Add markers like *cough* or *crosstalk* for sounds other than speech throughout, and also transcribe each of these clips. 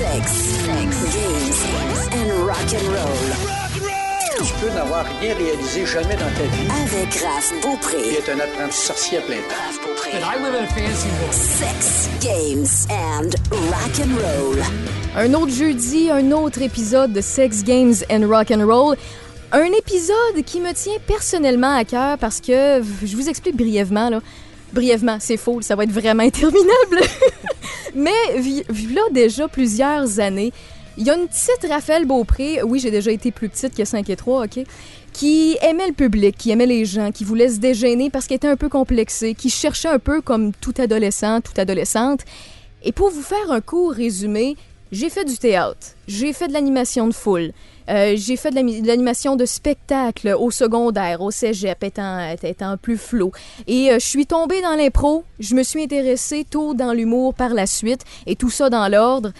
Sex, sex, games and rock and roll. Tu peux n'avoir rien réalisé jamais dans ta vie Avec Raph Beaupré. être un apprenti sorcier à plein temps. Raph Beaupré. I live in a fancy world. Sex, games and rock and roll. Un autre jeudi, un autre épisode de Sex Games and Rock and Roll. Un épisode qui me tient personnellement à cœur parce que je vous explique brièvement là. Brièvement, c'est faux, ça va être vraiment *laughs* interminable. Mais là déjà plusieurs années, il y a une petite Raphaël Beaupré, oui, j'ai déjà été plus petite que 5 et 3, OK, qui aimait le public, qui aimait les gens, qui voulait se dégainer parce qu'elle était un peu complexée, qui cherchait un peu comme tout adolescent, toute adolescente. Et pour vous faire un court résumé, j'ai fait du théâtre, j'ai fait de l'animation de foule, euh, j'ai fait de l'animation de spectacle au secondaire, au cégep, étant, étant plus flot. Et euh, je suis tombée dans l'impro, je me suis intéressée tôt dans l'humour par la suite, et tout ça dans l'ordre.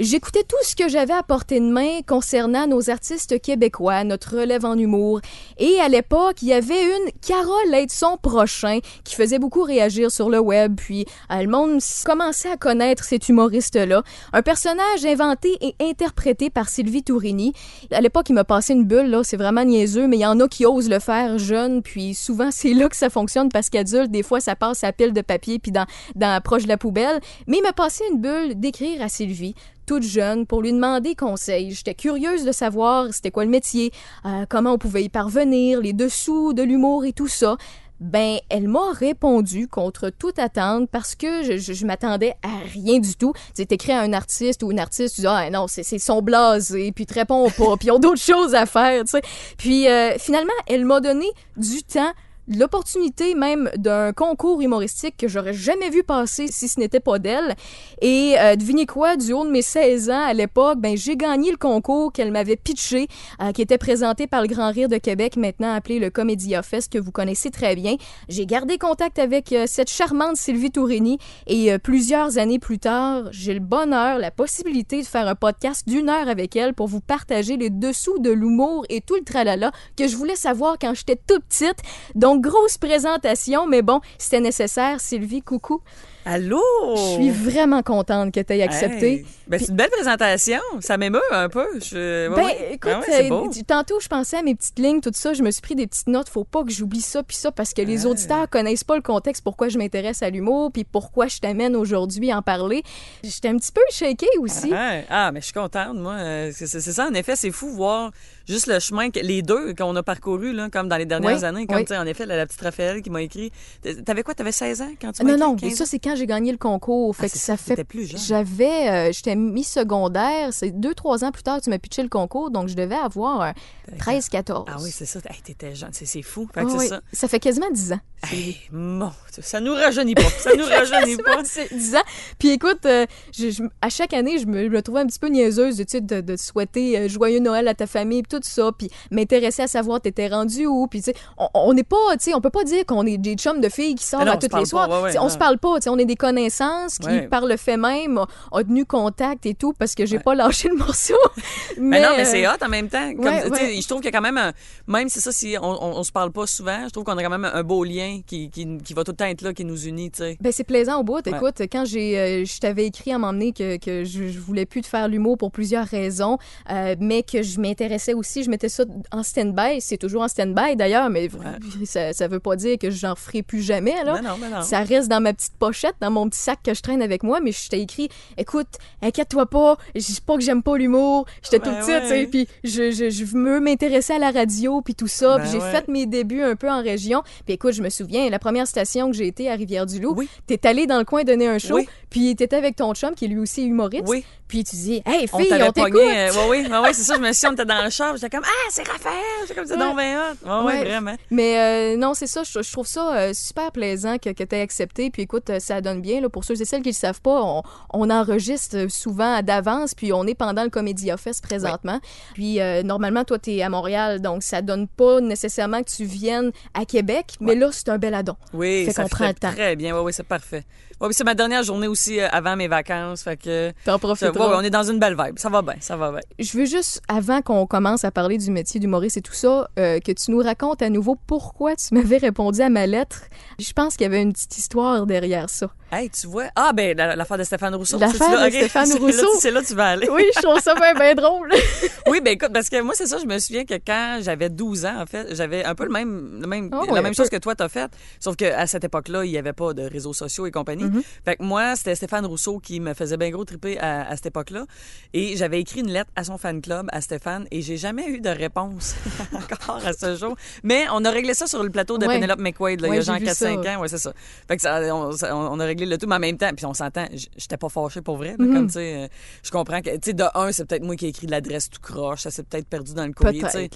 J'écoutais tout ce que j'avais à portée de main concernant nos artistes québécois, notre relève en humour. Et à l'époque, il y avait une Carole Aidson Prochain qui faisait beaucoup réagir sur le web, puis euh, le monde commençait à connaître cet humoriste-là. Un personnage inventé et interprété par Sylvie Tourini. À l'époque, il m'a passé une bulle, là, c'est vraiment niaiseux, mais il y en a qui osent le faire jeune, puis souvent *laughs* c'est là que ça fonctionne parce qu'adulte, des fois, ça passe à pile de papier puis dans, dans proche de la poubelle. Mais il m'a passé une bulle d'écrire à Sylvie toute jeune pour lui demander conseil. J'étais curieuse de savoir c'était quoi le métier, euh, comment on pouvait y parvenir, les dessous de l'humour et tout ça. Ben, elle m'a répondu contre toute attente parce que je, m'attendais à rien du tout. Tu sais, t'écris à un artiste ou une artiste, tu dis, ah non, c'est, c'est son blasé, puis te réponds pas, puis ils ont d'autres *laughs* choses à faire, tu sais. Puis euh, finalement, elle m'a donné du temps l'opportunité même d'un concours humoristique que j'aurais jamais vu passer si ce n'était pas d'elle. Et euh, devinez quoi, du haut de mes 16 ans à l'époque, ben j'ai gagné le concours qu'elle m'avait pitché, euh, qui était présenté par le Grand Rire de Québec, maintenant appelé le Comédia Fest, que vous connaissez très bien. J'ai gardé contact avec euh, cette charmante Sylvie Tourini et euh, plusieurs années plus tard, j'ai le bonheur, la possibilité de faire un podcast d'une heure avec elle pour vous partager les dessous de l'humour et tout le tralala que je voulais savoir quand j'étais toute petite. Donc, grosse présentation, mais bon, c'était nécessaire. Sylvie, coucou. Allô? Je suis vraiment contente que tu aies accepté. Hey. Ben, c'est une belle présentation. Ça m'émeut un peu. Je... ouais, Ben, ouais. écoute, Ah ouais, beau. tantôt, je pensais à mes petites lignes, tout ça. Je me suis pris des petites notes. Faut pas que j'oublie ça, puis ça, parce que les Ah. auditeurs connaissent pas le contexte pourquoi je m'intéresse à l'humour, puis pourquoi je t'amène aujourd'hui à en parler. J'étais un petit peu shakée aussi. Ah, ah, mais je suis contente, moi. Euh, C'est c'est ça, en effet, c'est fou voir juste le chemin, que les deux qu'on a parcouru, là, comme dans les dernières Oui, années. Comme, oui. en effet, la, la petite Raphaël qui m'a écrit. T'avais quoi? T'avais 16 ans quand tu Non, m'as écrit? non, 15 mais ça, c'est quand j'ai gagné le concours. Fait Ah, que c'est ça ça, fait. J'avais. euh, J'étais mi-secondaire. C'est deux, trois ans plus tard que tu m'as pitché le concours, donc je devais avoir euh, 13, 14. Ah oui, c'est ça. Hey, t'étais jeune. C'est c'est fou. Fait que oui, c'est ça. fait quasiment 10 ans. Hey, mon ça nous rajeunit pas. Ça nous *laughs* rajeunit pas. C'est 10 ans. Puis écoute, euh, je- je- à chaque année, je me, je me trouvais un petit peu niaiseuse sais, de, de souhaiter euh, joyeux Noël à ta famille, tout ça, puis m'intéresser à savoir t'étais rendu où, puis tu sais, on- n'est pas, tu sais, on peut pas dire qu'on est des chums de filles qui sortent non, à tous les soirs. ouais, ouais, on se parle pas, tu sais, on est des connaissances qui, par le fait même, ont, tenu contact et tout, parce que j'ai pas lâché le morceau. *laughs* Mais non, mais c'est hot en même temps. Comme. Je trouve qu'il y a quand même, un- même si ça, si on, on, on se parle pas souvent, je trouve qu'on a quand même un beau lien qui, qui, qui va tout le temps être là, qui nous unit, tu sais. Ben, c'est plaisant au bout. Écoute, quand j'ai, euh, je t'avais écrit à m'emmener que, que je, je voulais plus te faire l'humour pour plusieurs raisons, euh, mais que je m'intéressais aussi, je mettais ça en stand-by. C'est toujours en stand-by d'ailleurs, mais *laughs* ça, ça veut pas dire que j'en ferai plus jamais. Là. Non, non, mais non. Ça reste dans ma petite pochette, dans mon petit sac que je traîne avec moi, mais je t'ai écrit, écoute, inquiète-toi pas, je dis pas que j'aime pas l'humour, j'étais tout Ben petite, tu sais, ouais. puis je, je, je veux m'intéresser à la radio, puis tout ça, Ben puis j'ai ouais. fait mes débuts un peu en région, puis écoute, je me souviens, la première station que j'ai été à Rivière-du-Loup, Oui. t'es allé dans le coin donner un show, Oui. puis t'étais avec ton chum, qui est lui aussi humoriste, Oui. Puis tu dis, hey, fille, on t'écoute! euh, oui, ouais, ouais, c'est ça. Je me suis on était dans le char. J'étais comme, ah, c'est Raphaël. J'étais comme, c'est Ouais. donc bien hot. Ouais, ouais, vraiment. Mais euh, non, c'est ça, je, je trouve ça euh, super plaisant que, que tu aies accepté. Puis écoute, euh, ça donne bien. Là, pour ceux et celles qui ne le savent pas, on, on enregistre souvent d'avance, puis on est pendant le Comédia Fest présentement. Puis normalement, toi, tu es à Montréal, donc ça donne pas nécessairement que tu viennes à Québec, mais là, c'est un bel addon. Oui, Fait ça qu'on prend le temps. Très bien. Oui, oui, c'est parfait. Oui, c'est ma dernière journée aussi avant mes vacances. Fait que. T'en Ouais, ouais, on est dans une belle vibe. Ça va bien, ça va bien. Je veux juste, avant qu'on commence à parler du métier d'humoriste et tout ça, euh, que tu nous racontes à nouveau pourquoi tu m'avais répondu à ma lettre. Je pense qu'il y avait une petite histoire derrière ça. Hey, tu vois. Ah, ben, la- l'affaire de Stéphane Rousseau. L'affaire là? de *laughs* Stéphane là- Rousseau. C'est là que tu vas aller. Oui, je trouve ça bien, drôle. *laughs* Oui, ben écoute, parce que moi, c'est ça, je me souviens que quand j'avais 12 ans, en fait, j'avais un peu le même, le même, Ah la même chose peu. que toi, t'as fait. Sauf qu'à cette époque-là, il n'y avait pas de réseaux sociaux et compagnie. Mm-hmm. Fait que moi, c'était Stéphane Rousseau qui me faisait bien gros triper à, à cette époque-là. Et j'avais écrit une lettre à son fan club, à Stéphane, et j'ai jamais eu de réponse *laughs* encore à ce jour. Mais on a réglé ça sur le plateau de Ouais. Penelope McQuaid, là, Ouais, il y a genre vu 4-5 ça. ans. Ouais, c'est ça. Fait que ça, on, ça- on a réglé le tout, mais en même temps, puis on s'entend, j'étais pas fâchée pour vrai, là, Mm-hmm. comme, tu sais, euh, je comprends que, tu sais, de un, c'est peut-être moi qui ai écrit l'adresse tout croche, ça s'est peut-être perdu dans le courrier, tu sais.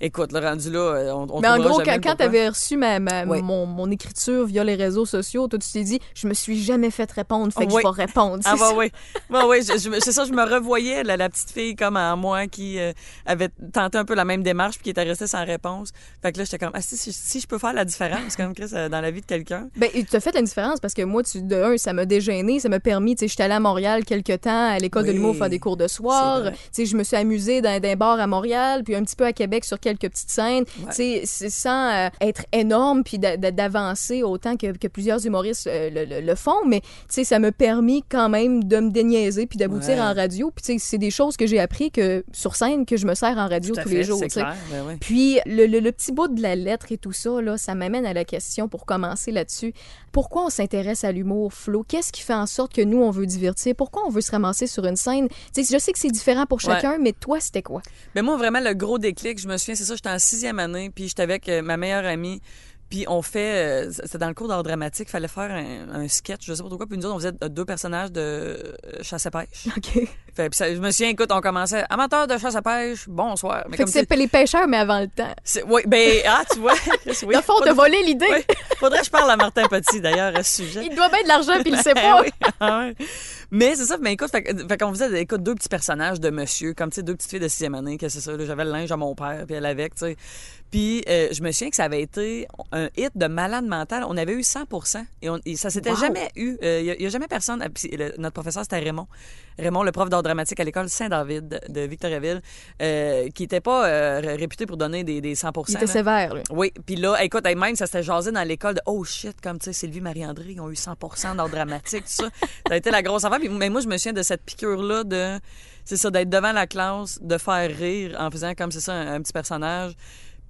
Écoute, le rendu là, euh, on, on Mais en gros, quand, quand pourquoi. tu avais reçu ma, ma- Oui. mon, mon écriture via les réseaux sociaux, toi, tu t'es dit, je me suis jamais fait répondre, fait que Oui. je vais répondre. Ah bah oui, bah oui, c'est ça, je me revoyais la, la petite fille comme en moi qui euh, avait tenté un peu la même démarche puis qui était restée sans réponse. Fait que là j'étais comme ah si, si, si je peux faire la différence comme Chris euh, dans la vie de quelqu'un. Ben, tu as fait la différence parce que moi, tu, de un, ça m'a dégêné, ça m'a permis, tu sais, j'étais allée à Montréal quelques temps à l'école de l'humour faire des cours de soir. Tu sais, je me suis amusée dans un bar à Montréal, puis un petit peu à Québec sur quelques petites scènes. Tu sais, sans euh, être énorme puis d'a- d'a- d'avancer autant que, que plusieurs humoristes euh, le, le- le font, mais tu sais, ça m'a permis quand même de me déniaiser puis d'aboutir Ouais. en radio. Puis tu sais, c'est des choses que j'ai appris que sur scène que je me sers en radio tous fait, les jours. c'est tu sais. clair, ben oui. Puis le, le- le petit bout de la lettre et tout ça, là, ça m'amène à la question pour commencer là-dessus. Pourquoi on s'intéresse à l'humour, Flo? Qu'est-ce qui fait en sorte que nous, on veut divertir? Pourquoi on veut se ramasser sur une scène? Je sais que c'est différent pour Ouais. chacun, mais toi, c'était quoi? Mais moi, vraiment, le gros déclic, je me souviens, c'est ça, j'étais en sixième année, puis j'étais avec euh, ma meilleure amie, puis on fait, euh, c'était dans le cours d'art dramatique, fallait faire un, un sketch, je sais pas trop quoi, puis nous autres, on faisait euh, deux personnages de euh, chasse à pêche. *laughs* OK. Fait, puis ça- je me souviens, écoute, on commençait, amateur de chasse à pêche, bonsoir. Mais Fait que comme c'est les pêcheurs, mais avant le temps. oui, ben, ah, tu vois. *laughs* oui, le fond, t'as volé l'idée. oui, faudrait que je parle à Martin Petit, d'ailleurs, à ce sujet. Il doit bien de l'argent, puis il le sait Ah *laughs* pas. oui, ah ouais. Mais c'est ça, mais écoute, fait, que- fait qu'on faisait écoute, deux petits personnages de monsieur, comme tu sais, deux petites filles de sixième année, que c'est ça, j'avais le linge à mon père, puis elle avec, tu sais. Puis euh, je me souviens que ça avait été un hit de malade mental. On avait eu 100 et, on, et ça s'était Wow. jamais eu. Il n'y a, jamais personne. ah, le- notre professeur, c'était Raymond. Raymond, le prof d'art dramatique à l'école Saint-David de, de Victoriaville, euh, qui n'était pas euh, ré- réputé pour donner des, des 100% Il était là. sévère, lui. Oui, puis là, écoute, même ça s'était jasé dans l'école de oh shit, comme tu sais, Sylvie Marie-André, ils ont eu 100% d'art dramatique, tout ça. *laughs* Ça a été la grosse affaire. Puis, mais moi, je me souviens de cette piqûre-là de, c'est ça, d'être devant la classe, de faire rire en faisant comme c'est ça, un, un petit personnage.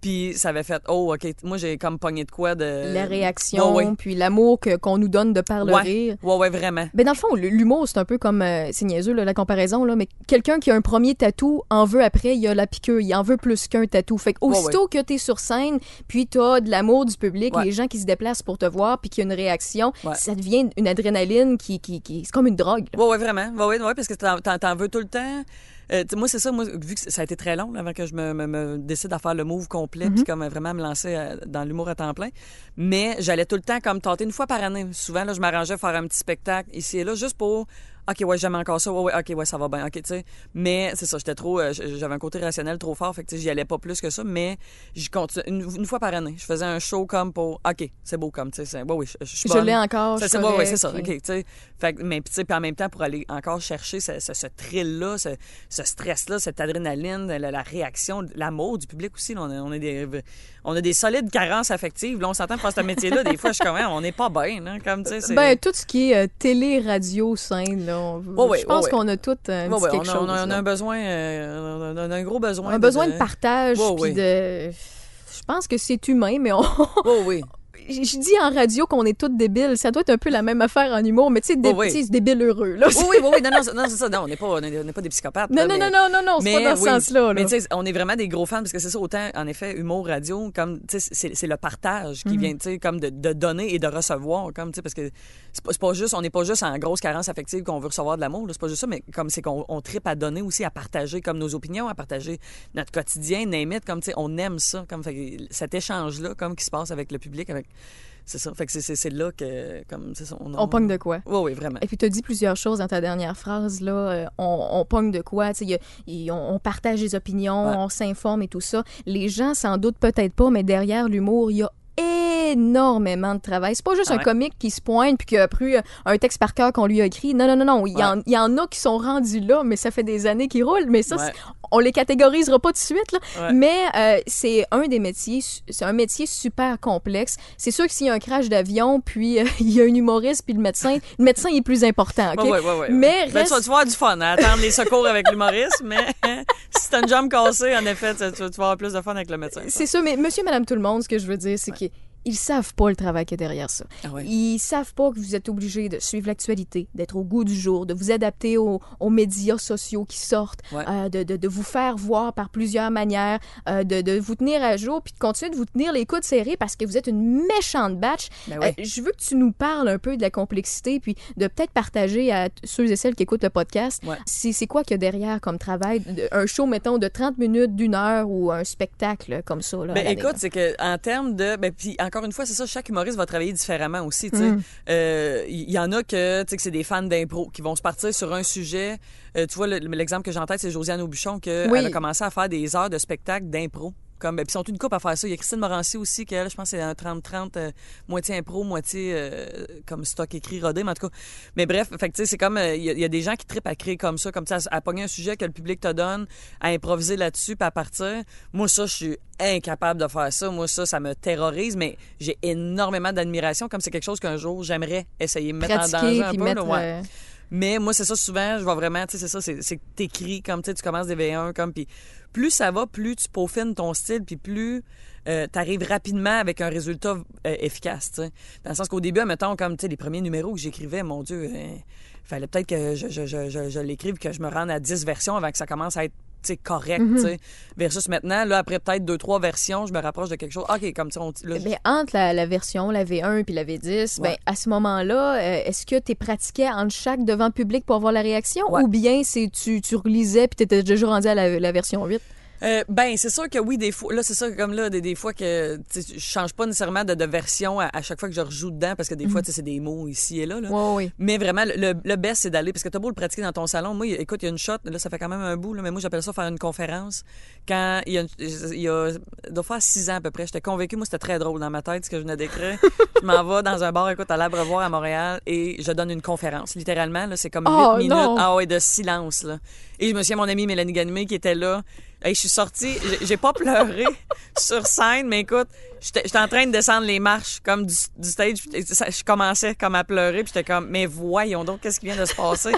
Puis ça avait fait oh, OK, moi, j'ai comme pogné de quoi de. La réaction, ouais. puis l'amour que- qu'on nous donne de par le Ouais. rire. Ouais, ouais, vraiment. Ben dans le fond, l'humour, c'est un peu comme, euh, c'est niaiseux là, la comparaison, là, mais quelqu'un qui a un premier tatou en veut après, il a la piqûre, il en veut plus qu'un tatou. Fait que Ouais, aussitôt que t'es sur scène, puis t'as de l'amour du public, les gens qui se déplacent pour te voir, puis qu'il y a une réaction, ça devient une adrénaline qui, qui, qui c'est comme une drogue. là. Ouais, ouais, vraiment. Ouais, ouais, ouais, parce que t'en veux tout le temps. Euh, moi, c'est ça. Moi, vu que ça a été très long là, avant que je me, me- me décide à faire le move complet, puis comme vraiment me lancer euh, dans l'humour à temps plein. Mais j'allais tout le temps comme tenter une fois par année. Souvent, là, je m'arrangeais à faire un petit spectacle ici et là, juste pour. OK, ouais, j'aime encore ça. Ouais, ouais, OK, ouais, ça va bien. OK, tu sais. Mais c'est ça, j'étais trop. euh, j'avais un côté rationnel trop fort, fait que tu sais, j'y allais pas plus que ça. Mais j'y continue une, une fois par année. Je faisais un show comme pour. OK, c'est beau comme, tu sais. Ouais, oui, je, je suis Je l'ai encore, Ça, je ouais, c'est ça. OK, tu sais. Fait que- mais tu sais, puis en même temps, pour aller encore chercher ce, ce, ce thrill-là, ce, ce stress-là, cette adrénaline, la, la réaction, l'amour du public aussi. là, on, a, on, a des, on a des solides carences affectives. Là, on s'entend pour ce métier-là. Des fois, je suis comme, Hein, on n'est pas bien, hein, comme, tu sais. Ben, tout ce qui est euh, télé, radio, scène, là, on- je pense qu'on a tout un Ouais, petit quelque on, a, chose. on a- on a là. un besoin, euh, on a un gros besoin. un besoin de partage, puis de... Je pense que c'est humain, mais on... Oh, oui. *laughs* je dis en radio qu'on est tous débiles. Ça doit être un peu la même affaire en humour, mais tu sais, dé- Oh, oui. débile heureux, là. Oui, oui, oui, oui, non, non, c'est- non, c'est ça. Non, on n'est pas, on on pas des psychopathes. Non, là, non, mais- non, non, non, non, c'est pas dans ce sens-là. là. Mais tu sais, on est vraiment des gros fans parce que c'est ça, autant, en effet, humour, radio, comme, tu sais, c'est le partage Mhm. qui vient, tu sais, comme de, de donner et de recevoir, comme, tu sais, parce que c'est pas, pas juste, on n'est pas juste en grosse carence affective qu'on veut recevoir de l'amour, c'est pas juste ça, mais comme c'est qu'on on tripe à donner aussi, à partager, comme nos opinions, à partager notre quotidien, name it, comme, tu sais, on aime ça, comme, fait cet échange-là, comme, qui se passe avec le public, avec, c'est ça, fait que c'est- là que, comme, ça, on, On pogne de quoi? Oui, oui, vraiment. Et puis, tu as dit plusieurs choses dans ta dernière phrase, là. euh, on, on pogne de quoi? Y a- on, on partage des opinions, Ouais. on s'informe et tout ça. Les gens, sans doute, peut-être pas, mais derrière l'humour, il y a énormément de travail. C'est pas juste Ah un ouais? comique qui se pointe puis qui a pris euh, un texte par cœur qu'on lui a écrit. Non, non, non, non. Il y, en, il y en a qui sont rendus là, mais ça fait des années qu'ils roulent. Mais ça, Ouais. on les catégorisera pas tout de suite. Là. Ouais. Mais euh, c'est un des métiers, c'est un métier super complexe. C'est sûr que s'il y a un crash d'avion, puis euh, *laughs* il y a un humoriste, puis le médecin, le médecin il est plus important. ok? Ouais, ouais, ouais, ouais. Mais Ben, reste- tu, vas, tu vas avoir du fun à attendre les secours avec l'humoriste, mais *laughs* si t'as une jambe cassée, en effet, tu, vas avoir plus de fun avec le médecin. C'est ça, mais monsieur, madame, tout le monde, ce que je veux dire, c'est qu'ils ils savent pas le travail qu'il y a derrière ça. Ah ouais. Ils savent pas que vous êtes obligé de suivre l'actualité, d'être au goût du jour, de vous adapter aux, aux médias sociaux qui sortent, Ouais. euh, de, de, de vous faire voir par plusieurs manières, euh, de, de vous tenir à jour, puis de continuer de vous tenir les coudes serrés parce que vous êtes une méchante batch. Ben ouais. Euh, je veux que tu nous parles un peu de la complexité, puis de peut-être partager à ceux et celles qui écoutent le podcast, c'est quoi qu'il y a derrière comme travail, un show, mettons, de 30 minutes, d'une heure, ou un spectacle comme ça. Là, Ben écoute, c'est que en termes de ben puis encore une fois, c'est ça chaque humoriste va travailler différemment aussi, sais. Mm. Euh, Il y en a que tu sais que c'est des fans d'impro qui vont se partir sur un sujet. Euh, tu vois le- l'exemple que j'ai en tête c'est Josiane Aubuchon que Oui. elle a commencé à faire des heures de spectacle d'impro. Comme ben, puis ils sont une coupe à faire ça. Il y a Christine Morancy aussi qui elle, je pense c'est un 30 30 euh, moitié impro, moitié euh, comme stock écrit rodé, mais en tout cas. Mais bref, fait tu sais c'est comme euh, il y, a- il y a des gens qui trippent à créer comme ça, comme ça à, à pogner un sujet que le public te donne, à improviser là-dessus puis à partir. Moi ça je suis incapable de faire ça. Moi ça ça me terrorise mais j'ai énormément d'admiration comme c'est quelque chose qu'un jour j'aimerais essayer de mettre en pratiquer danger un peu mettre là, ouais. Mais moi, c'est ça, souvent, je vais vraiment, tu sais, c'est ça, c'est c'est t'écris comme, tu sais, tu commences des V1, comme, puis plus ça va, plus tu peaufines ton style, puis plus euh, t'arrives rapidement avec un résultat euh, efficace, tu. Dans le sens qu'au début, mettons, comme, tu les premiers numéros que j'écrivais, mon Dieu, euh, fallait peut-être que je, je, l'écrive, que je me rende à 10 versions avant que ça commence à être, tu correct, sais. Versus maintenant, là, après peut-être deux, trois versions, je me rapproche de quelque chose. OK, comme ça, on, là, Ben, entre la, la version, la V1 puis la V10, ben, à ce moment-là, euh, est-ce que tu pratiquais entre chaque devant public pour avoir la réaction? Ouais. ou bien c'est tu, tu relisais puis tu étais déjà rendu à la, la version 8? Euh, ben, c'est sûr que oui, des fois, là, c'est ça, comme là, des, des fois que, je change pas nécessairement de, de version à, à chaque fois que je rejoue dedans, parce que des fois, tu sais, c'est des mots ici et là, là. Mais vraiment, le, le best, c'est d'aller, parce que t'as beau le pratiquer dans ton salon. Moi, écoute, il y a une shot, là, ça fait quand même un bout, là, mais moi, j'appelle ça faire une conférence. Quand il y a, il y a, doit faire six ans à peu près, j'étais convaincue, moi, c'était très drôle dans ma tête, ce que je venais d'écrire. je m'en vais dans un bar, écoute, à l'Abreuvoir à Montréal, et je donne une conférence. Littéralement, là, c'est comme Oh, huit minutes. non. Ah ouais, de silence, là. Et je me souviens, mon amie Mélanie Ganimé qui était là. Hey, je suis sortie, j'ai- pas pleuré *laughs* sur scène, mais écoute, j'étais en train de descendre les marches comme du, du stage. Je commençais comme à pleurer, puis j'étais comme, mais voyons donc, qu'est-ce qui vient de se passer?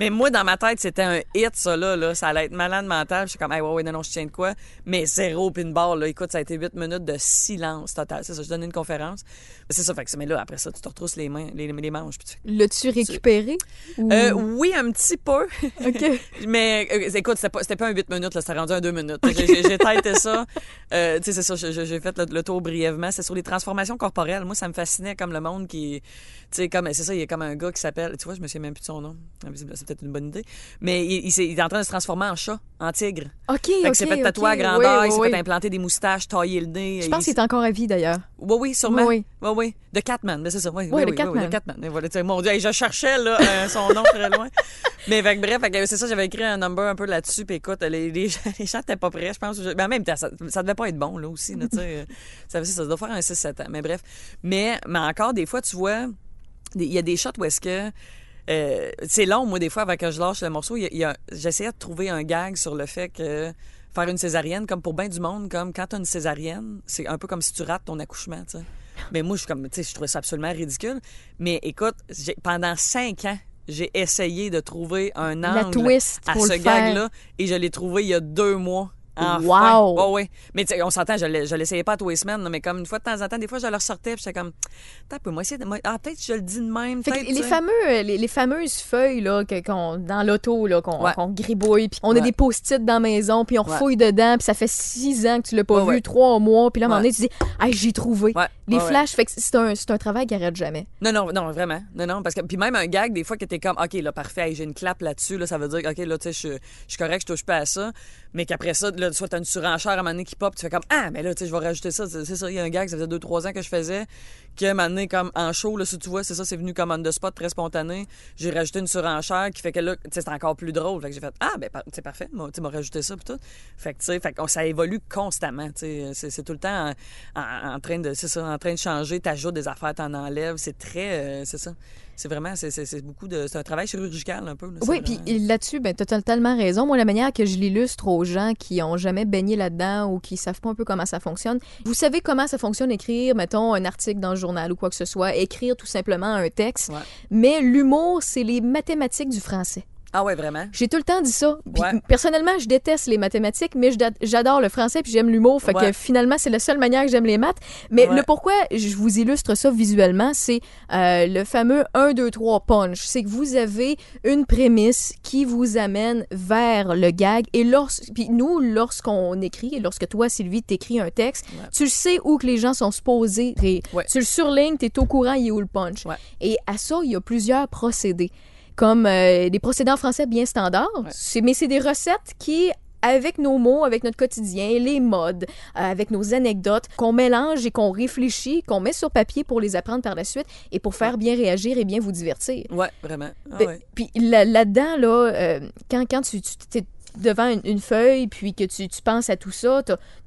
Mais moi, dans ma tête, c'était un hit, ça là, là. Ça allait être malade mental. J'étais comme, hey, ouais, ouais, non, non, je tiens de quoi? Mais zéro pin barre, là. Écoute, ça a été huit minutes de silence total. C'est ça, je donnais une conférence. Mais c'est ça, fait que, mais là, après ça, tu te retrousses les mains, les, les manches, puis tu L'as-tu récupéré? Ou- Euh, oui, un petit peu. *laughs* OK. *laughs* Mais euh, écoute, c'était pas, pas un 8 minutes, là, c'était rendu un 2 minutes. J'ai- têté ça. Euh, tu sais, c'est ça, j'ai- j'ai fait le, le tour brièvement. C'est sur les transformations corporelles. Moi, ça me fascinait comme le monde qui. Sais, comme, c'est ça, il y a comme un gars qui s'appelle. Tu vois, je me souviens même plus de son nom. C'est peut-être une bonne idée. Mais il, il il est en train de se transformer en chat, en tigre. OK, Fait OK. que s'est fait tatouer à grandeur, Oui, il s'est oui, fait oui. implanter des moustaches, tailler le nez. Je pense il- qu'il est encore à vie, d'ailleurs. oui, oui, sûrement. Oui, Oui, oui. De Catman, mais c'est ça. Oui, Oui, oui, de oui, Catman. oui, Catman. Et voilà, mon Dieu, je cherchais là, euh, son nom très loin. *laughs* Mais fait bref, c'est ça, j'avais écrit un number un peu là-dessus. Puis écoute, les, les, les gens n'étaient pas prêts, je pense. Mais en même temps, ça, ça devait pas être bon, là aussi. Là. Euh, ça, ça doit faire un 6-7 ans. Mais bref. Mais, mais encore, des fois, tu vois, il y a des shots où est-ce que. euh, c'est long, moi, des fois, avant que je lâche le morceau. J'essayais de trouver un gag sur le fait que faire une césarienne, comme pour bien du monde, comme quand t'as une césarienne, c'est un peu comme si tu rates ton accouchement, tu sais. Mais moi, je suis comme, tu sais, je trouvais ça absolument ridicule. Mais écoute, pendant cinq ans, j'ai essayé de trouver un angle twist à ce gag-là et je l'ai trouvé il y a deux mois. Enfin. Wow! Ouais, ouais. Mais on s'entend, je je l'essayais pas tous les semaines, mais comme une fois de temps en temps, des fois, je le ressortais puis j'étais comme, Attends moi, essayer de- ah, peut-être je le dis de même. Fait que peut-être, les, fameux, euh, les, les fameuses feuilles là, que- qu'on- dans l'auto là, qu'on Ouais. qu'on gribouille, puis on a Ouais. des post-it dans la maison, puis on Ouais. fouille dedans, puis ça fait six ans que tu l'as pas Ouais, vu, ouais. trois mois, puis là, à un moment Ouais. donné, tu dis « Hey, j'ai trouvé Ouais, Les ouais, ouais. flashs, fait que c'est un, c'est un travail qui arrête jamais. Non, non, non, vraiment. Non, non, parce que, puis même un gag, des fois, que t'es comme, OK, là, parfait, hey, j'ai une clap là-dessus, là, ça veut dire, OK, là, tu sais, je je suis correct, je touche pas à ça. Mais qu'après ça, là, soit t'as une surenchère à un moment qui pop, tu fais comme Ah, mais là, tu sais, je vais rajouter ça. C'est ça, il y a un gag, ça faisait deux, trois ans que je faisais, que un moment comme en show, là, si tu vois, c'est ça, c'est venu comme on the spot, très spontané. J'ai rajouté une surenchère qui fait que là, c'est encore plus drôle. Fait que j'ai fait Ah, ben, c'est parfait, tu sais, m'a rajouté ça, puis tout. Fait que, tu sais, que ça évolue constamment. C'est tout le temps en train de, c'est ça, en train de changer, t'ajoutes des affaires, t'en enlèves. C'est très, euh, c'est ça. C'est vraiment, c'est- beaucoup de, c'est un travail chirurgical un peu. là. Oui, puis vraiment- là-dessus, ben, tu as totalement raison. Moi, la manière que je l'illustre aux gens qui ont jamais baigné là-dedans ou qui savent pas un peu comment ça fonctionne, vous savez comment ça fonctionne écrire, mettons, un article dans le journal ou quoi que ce soit, écrire tout simplement un texte. Ouais. Mais l'humour, c'est les mathématiques du français. Ah ouais, vraiment? J'ai tout le temps dit ça. Puis, Ouais. Personnellement, je déteste les mathématiques, mais j'adore le français puis j'aime l'humour. Fait Ouais. que finalement, c'est la seule manière que j'aime les maths. Mais Ouais. le pourquoi je vous illustre ça visuellement, c'est euh, le fameux 1, 2, 3 punch. C'est que vous avez une prémisse qui vous amène vers le gag. Et lorsque, puis nous, lorsqu'on écrit, et lorsque toi, Sylvie, t'écris un texte, tu le sais où que les gens sont supposés rire. Tu le surlignes, t'es au courant, il est où le punch. Et à ça, il y a plusieurs procédés comme euh, des procédés en français bien standards. Ouais. Mais c'est des recettes qui avec nos mots, avec notre quotidien, les modes, euh, avec nos anecdotes, qu'on mélange et qu'on réfléchit, qu'on met sur papier pour les apprendre par la suite et pour faire bien réagir et bien vous divertir. Ouais, vraiment. Ah ouais. Puis là- là-dedans, là, euh, quand, quand tu, tu es devant une, une feuille puis que tu, tu penses à tout ça,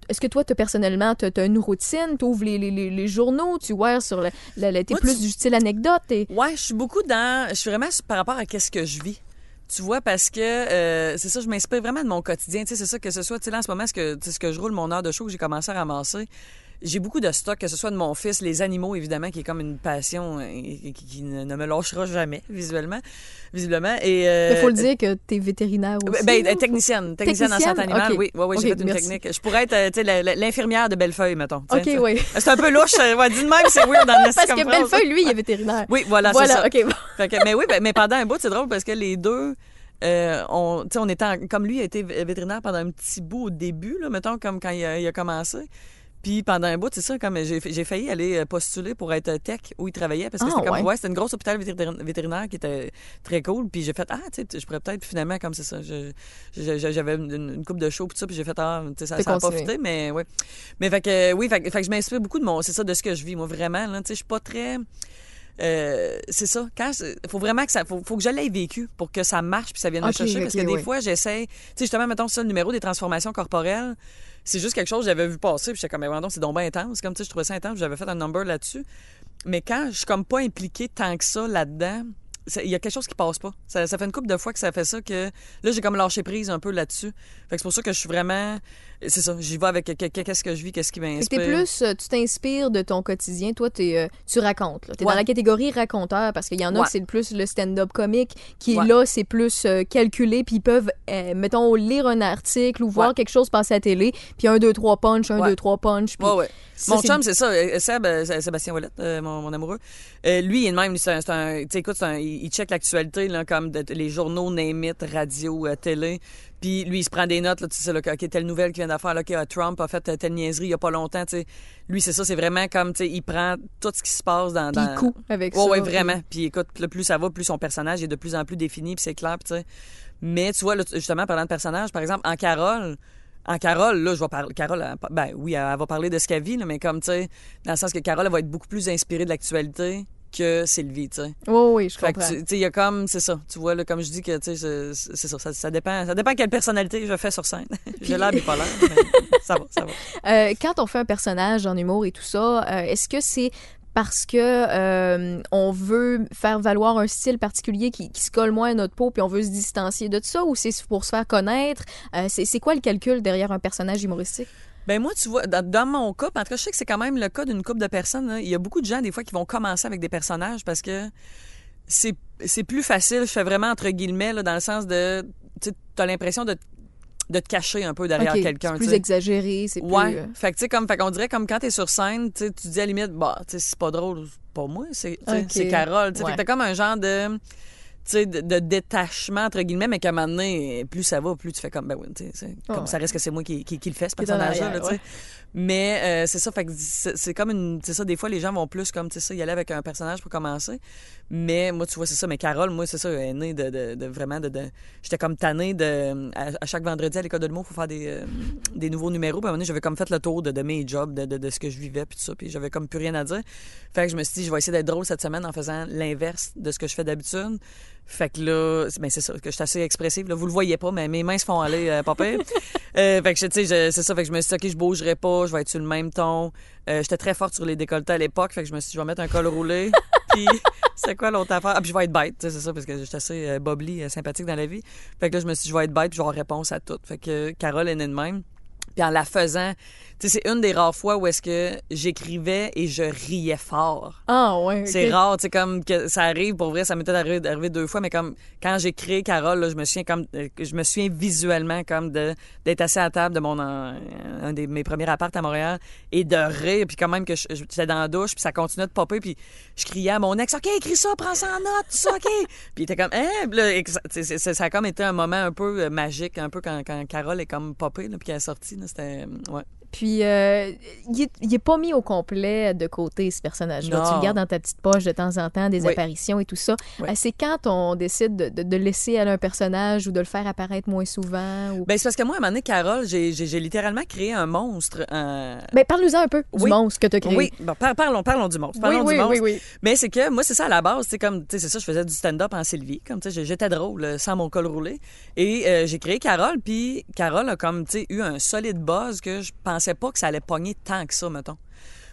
est-ce que toi, t'as, personnellement, tu as, une routine, tu ouvres les, les, les- les journaux, tu vois sur le, le, t'es plus tu- du style anecdote. t'es- Ouais, je suis beaucoup dans. Je suis vraiment par rapport à qu'est-ce que je vis. Tu vois, parce que euh, c'est ça, je m'inspire vraiment de mon quotidien. Tu sais, c'est ça que ce soit, tu sais, là, en ce moment, ce que, ce que je roule mon heure de show que j'ai commencé à ramasser, j'ai beaucoup de stock, que ce soit de mon fils, les animaux, évidemment, qui est comme une passion euh, qui, ne me lâchera jamais, visuellement, visiblement. Et, euh, Il faut le dire que tu es vétérinaire aussi. Ben, là. euh, technicienne, technicienne en santé Technicienne? animale, oui, oui, oui, j'ai fait une merci. technique. Je pourrais être, euh, l'infirmière de Bellefeuille, mettons. OK, oui. C'est un peu louche, euh, ouais, dis de même, c'est weird dans Parce que Bellefeuille, lui, il est vétérinaire. Oui, voilà, c'est voilà, ça. OK. bon. Fait que- mais oui, ben, mais pendant un bout, c'est drôle parce que les deux, euh, on, on était en- comme lui a été vé- vétérinaire pendant un petit bout au début, là, mettons, comme quand il a, il a commencé. Puis pendant un bout, c'est ça, comme j'ai j'ai failli aller euh, postuler pour être tech où il travaillait parce que Ah, c'était comme ouais? ouais, c'était une grosse hôpital vétérin- vétérinaire qui était très cool. Puis j'ai fait ah, tu sais, je pourrais peut-être finalement comme c'est ça. je- je- je- J'avais une, une coupe de show puis tout ça, puis j'ai fait ah, tu sais, ça, ça a pas fité, mais ouais. Mais fait que oui, fait, que- fait que je m'inspire beaucoup de mon, c'est ça, de ce que je vis, moi vraiment là. Tu sais, je suis pas très euh, c'est ça. Quand il faut vraiment que ça, faut, faut que je l'aie vécu pour que ça marche puis ça vienne me Ok, chercher. Parce que des oui. fois, j'essaie. Tu sais, justement, mettons ça, le numéro des transformations corporelles. C'est juste quelque chose que j'avais vu passer. Puis j'étais comme, mais donc, c'est donc bien intense. Comme tu sais, je trouvais ça intense. J'avais fait un number là-dessus. Mais quand je suis comme pas impliquée tant que ça là-dedans, il y a quelque chose qui passe pas. Ça, ça fait une couple de fois que ça fait ça que là, j'ai comme lâché prise un peu là-dessus. Fait que c'est pour ça que je suis vraiment. C'est ça. J'y vais avec que- que- qu'est-ce que je vis, qu'est-ce qui m'inspire. plus, euh, tu t'inspires de ton quotidien. Toi, t'es, euh, tu racontes. Tu es Ouais. dans la catégorie raconteur parce qu'il y en a Ouais. c'est plus le stand-up comique qui Ouais. là, c'est plus euh, calculé. Puis ils peuvent, euh, mettons, lire un article ou voir quelque chose passer à la télé. Puis un, deux, trois punch, un, deux, trois punch. Ça, Mon chum, c'est ça. Seb, Sébastien Ouellette, euh, mon, mon amoureux. Euh, lui, il est de même. C'est un, un- écoute, c'est un- il il check l'actualité, là, comme de- les journaux, it, radio, euh, télé. Puis lui, il se prend des notes, là, tu sais, là, que, OK, telle nouvelle qui vient d'affaire, là, OK, euh, Trump a fait euh, telle niaiserie il y a pas longtemps, tu sais. Lui, c'est ça, c'est vraiment comme, tu sais, il prend tout ce qui se passe dans... Puis dans... il coud avec Ouais, ça. puis- vraiment. Puis écoute, le plus ça va, plus son personnage est de plus en plus défini, puis c'est clair, puis tu sais. Mais tu vois, là, justement, parlant de personnage, par exemple, en Carole, en Carole, là, je vais parler. Carole, ben oui, elle, elle va parler de ce qu'elle vit, là, mais comme, tu sais, dans le sens que Carole, elle va être beaucoup plus inspirée de l'actualité que Sylvie, tu sais. Oui, oui, je Fait comprends. tu sais, il y a comme, c'est ça, tu vois, là, comme je dis que, tu sais, c'est ça, ça, ça dépend, ça dépend quelle personnalité je fais sur scène. *laughs* J'ai l'air bipolaire, *laughs* mais ça va, ça va. Euh, quand on fait un personnage en humour et tout ça, euh, est-ce que c'est parce que euh, on veut faire valoir un style particulier qui, qui se colle moins à notre peau puis on veut se distancier de ça ou c'est pour se faire connaître? Euh, c'est quoi le calcul derrière un personnage humoristique? Ben moi, tu vois, dans, dans mon cas, en tout cas, je sais que c'est quand même le cas d'une couple de personnes. Il y a beaucoup de gens, des fois, qui vont commencer avec des personnages parce que c'est c'est plus facile. Je fais vraiment entre guillemets, là, dans le sens de. Tu as l'impression de, de te cacher un peu derrière quelqu'un. c'est plus exagéré c'est plus Ouais. euh, Fait que, tu sais, comme, fait qu'on dirait comme quand t'es sur scène, tu dis à la limite, bah, tu sais, c'est pas drôle, c'est pas moi, c'est c'est Carole. tu sais. Ouais. T'as comme un genre de. Sais, de, de détachement, entre guillemets, mais qu'à un moment donné, plus ça va, plus tu fais comme, ben oui, tu sais, c'est- comme Ouais. ça reste que c'est moi qui, qui, qui le fais, ce personnage-là, ouais. Mais euh, c'est ça, fait que c'est comme une. C'est ça, des fois, les gens vont plus comme, tu sais, y aller avec un personnage pour commencer. Mais moi, tu vois, c'est ça. Mais Carole, moi, c'est ça, elle est née de, vraiment de. de- J'étais comme tannée de. À, chaque vendredi à l'école de l'humour, il faut faire des, euh, des nouveaux numéros. Puis à un moment donné, j'avais comme fait le tour de, de mes jobs, de, de ce que je vivais, puis tout ça. Puis j'avais comme plus rien à dire. Fait que je me suis dit, je vais essayer d'être drôle cette semaine en faisant l'inverse de ce que je fais d'habitude. Fait que là, ben c'est ça, que je suis assez expressive. Là. Vous le voyez pas, mais mes mains se font aller, euh, pas pire. *laughs* Euh, fait que, je- tu sais, c'est ça. Fait que je me suis dit, OK, je bougerai pas, je vais être sur le même ton. Euh, J'étais très forte sur les décolletés à l'époque. Fait que je me suis dit, je vais mettre un col roulé. *laughs* puis, c'est quoi l'autre affaire? Ah, puis je vais être bête, tu sais, c'est ça, parce que j'étais assez euh, euh, sympathique dans la vie. Fait que là, je me suis dit, je vais être bête, puis je vais avoir réponse à tout. Fait que Carole est née de même. Puis en la faisant, c'est une des rares fois où est-ce que j'écrivais et je riais fort. Ah, ouais. C'est rare, tu sais, comme que ça arrive, pour vrai, ça m'était arrivé, arrivé deux fois, mais comme quand j'ai créé Carole, là, je me souviens comme, euh, je me souviens visuellement comme de, d'être assis à la table de mon, euh, un de mes premiers apparts à Montréal et de rire, puis quand même que j'étais dans la douche, puis ça continuait de popper, puis je criais à mon ex, OK, écris ça, prends ça en note, tout ça, OK. *laughs* puis il était comme, hein, Puis là, ça, ça a comme été un moment un peu euh, magique, un peu quand, quand Carole est comme popée, là, puis qu'elle est sortie, c'était, ouais. Puis, euh, il, est, il est pas mis au complet de côté, ce personnage-là. Tu le gardes dans ta petite poche de temps en temps, des Oui. apparitions et tout ça. Oui. Euh, C'est quand on décide de, de- laisser aller un personnage ou de le faire apparaître moins souvent. Ou... Ben, c'est parce que moi, à un moment donné, Carole, j'ai, littéralement créé un monstre. Ben, parle-nous-en un peu du Oui. monstre que tu as créé. Oui, bon, par- parlons, parlons du monstre. oui, Parlons oui, du monstre. oui, oui. Mais c'est que moi, c'est ça à la base. C'est comme, c'est ça, je faisais du stand-up en Sylvie. Comme, j'étais drôle euh, sans mon col roulé. Et euh, j'ai créé Carole. Puis Carole a comme, eu un solide buzz que je pensais pas que ça allait pogner tant que ça, mettons.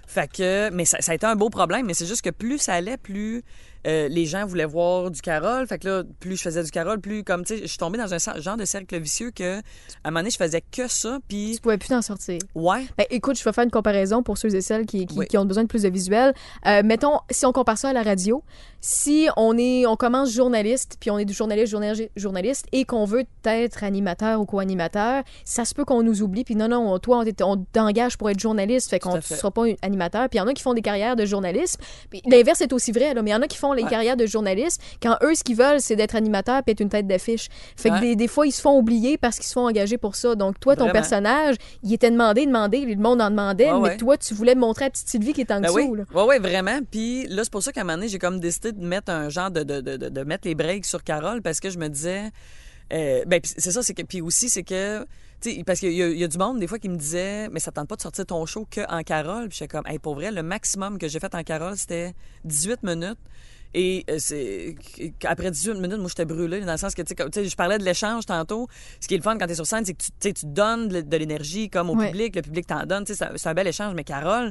Fait que, mais ça a été un beau problème. Mais c'est juste que plus ça allait, plus euh, les gens voulaient voir du Carole. Fait que là, plus je faisais du Carole, plus comme, tu sais, je suis tombée dans un genre de cercle vicieux que, à un moment donné, je faisais que ça. Puis, Tu pouvais plus t'en sortir. ouais. Ben, écoute, je vais faire une comparaison pour ceux et celles qui, qui, Oui. qui ont besoin de plus de visuels. Euh, mettons, si on compare ça à la radio, si on est, on commence journaliste, puis on est du journaliste, journaliste, journaliste, et qu'on veut être animateur ou co-animateur, ça se peut qu'on nous oublie, puis non, non, toi, on t'engage pour être journaliste, fait qu'on ne sera pas un animateur. Puis il y en a qui font des carrières de journaliste, puis l'inverse est aussi vrai, là, mais il y en a qui font les Ouais. carrières de journaliste quand eux, ce qu'ils veulent, c'est d'être animateur puis être une tête d'affiche. Fait que des, des fois, ils se font oublier parce qu'ils se font engager pour ça. Donc, toi, ton Vraiment. personnage, il était demandé, demandé, le monde en demandait, Ouais, mais toi, tu voulais montrer à petite Sylvie qui est en Ben dessous. oui, là. ouais, vraiment. Puis là, c'est pour ça qu'à un moment donné, j'ai comme décidé de mettre un genre de, de, de, de, mettre les breaks sur Carole parce que je me disais. euh, ben, c'est ça, c'est que. Puis aussi, c'est que. Tu sais, parce qu'il y, y a du monde, des fois, qui me disait, mais ça tente pas de sortir ton show que en Carole. Puis j'étais comme, hey, pour vrai, le maximum que j'ai fait en Carole, c'était 18 minutes. Et euh, c'est après 18 minutes, moi, j'étais brûlée, dans le sens que, tu sais, je parlais de l'échange tantôt. Ce qui est le fun quand tu es sur scène, c'est que tu, donnes de, de l'énergie comme au Ouais. public, le public t'en donne. C'est un- bel échange, mais Carole,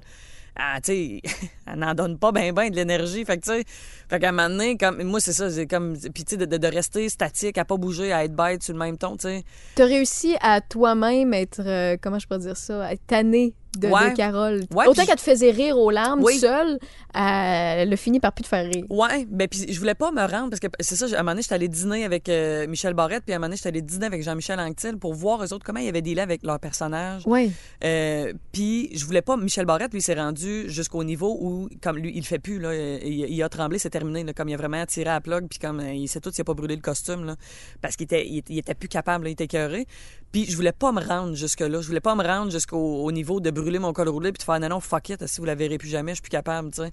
ah, tu sais, *laughs* elle n'en donne pas bien, bien de l'énergie. Fait que, tu sais, fait qu'à un moment donné, comme, moi, c'est ça, c'est comme, puis, tu sais, de, de- de rester statique, à pas bouger, à être bête sur le même ton, tu sais. T'as réussi à toi-même être, euh, comment je peux dire ça, à être tanné de, Ouais. de Carole. Ouais, Autant qu'elle te faisait rire aux larmes Oui. seule, elle a fini par plus te faire rire. Ouais, ben puis je voulais pas me rendre parce que c'est ça, à un moment donné, j'étais allée dîner avec euh, Michel Barrette, puis à un moment donné, j'étais allée dîner avec Jean-Michel Anctil pour voir eux autres comment ils avaient dealé avec leurs personnages. Ouais. Euh, puis je voulais pas Michel Barrette lui s'est rendu jusqu'au niveau où comme lui il fait plus là il, il a tremblé c'est terminé là, comme il a vraiment tiré à la plug puis comme euh, il sait tout s'il a pas brûlé le costume là parce qu'il était il, était- il était plus capable là, il était écœuré puis je voulais pas me rendre jusque là je voulais pas me rendre jusqu'au au niveau de brûler mon col roulé puis de faire non non fuck it si vous la verrez plus jamais je suis plus capable tu sais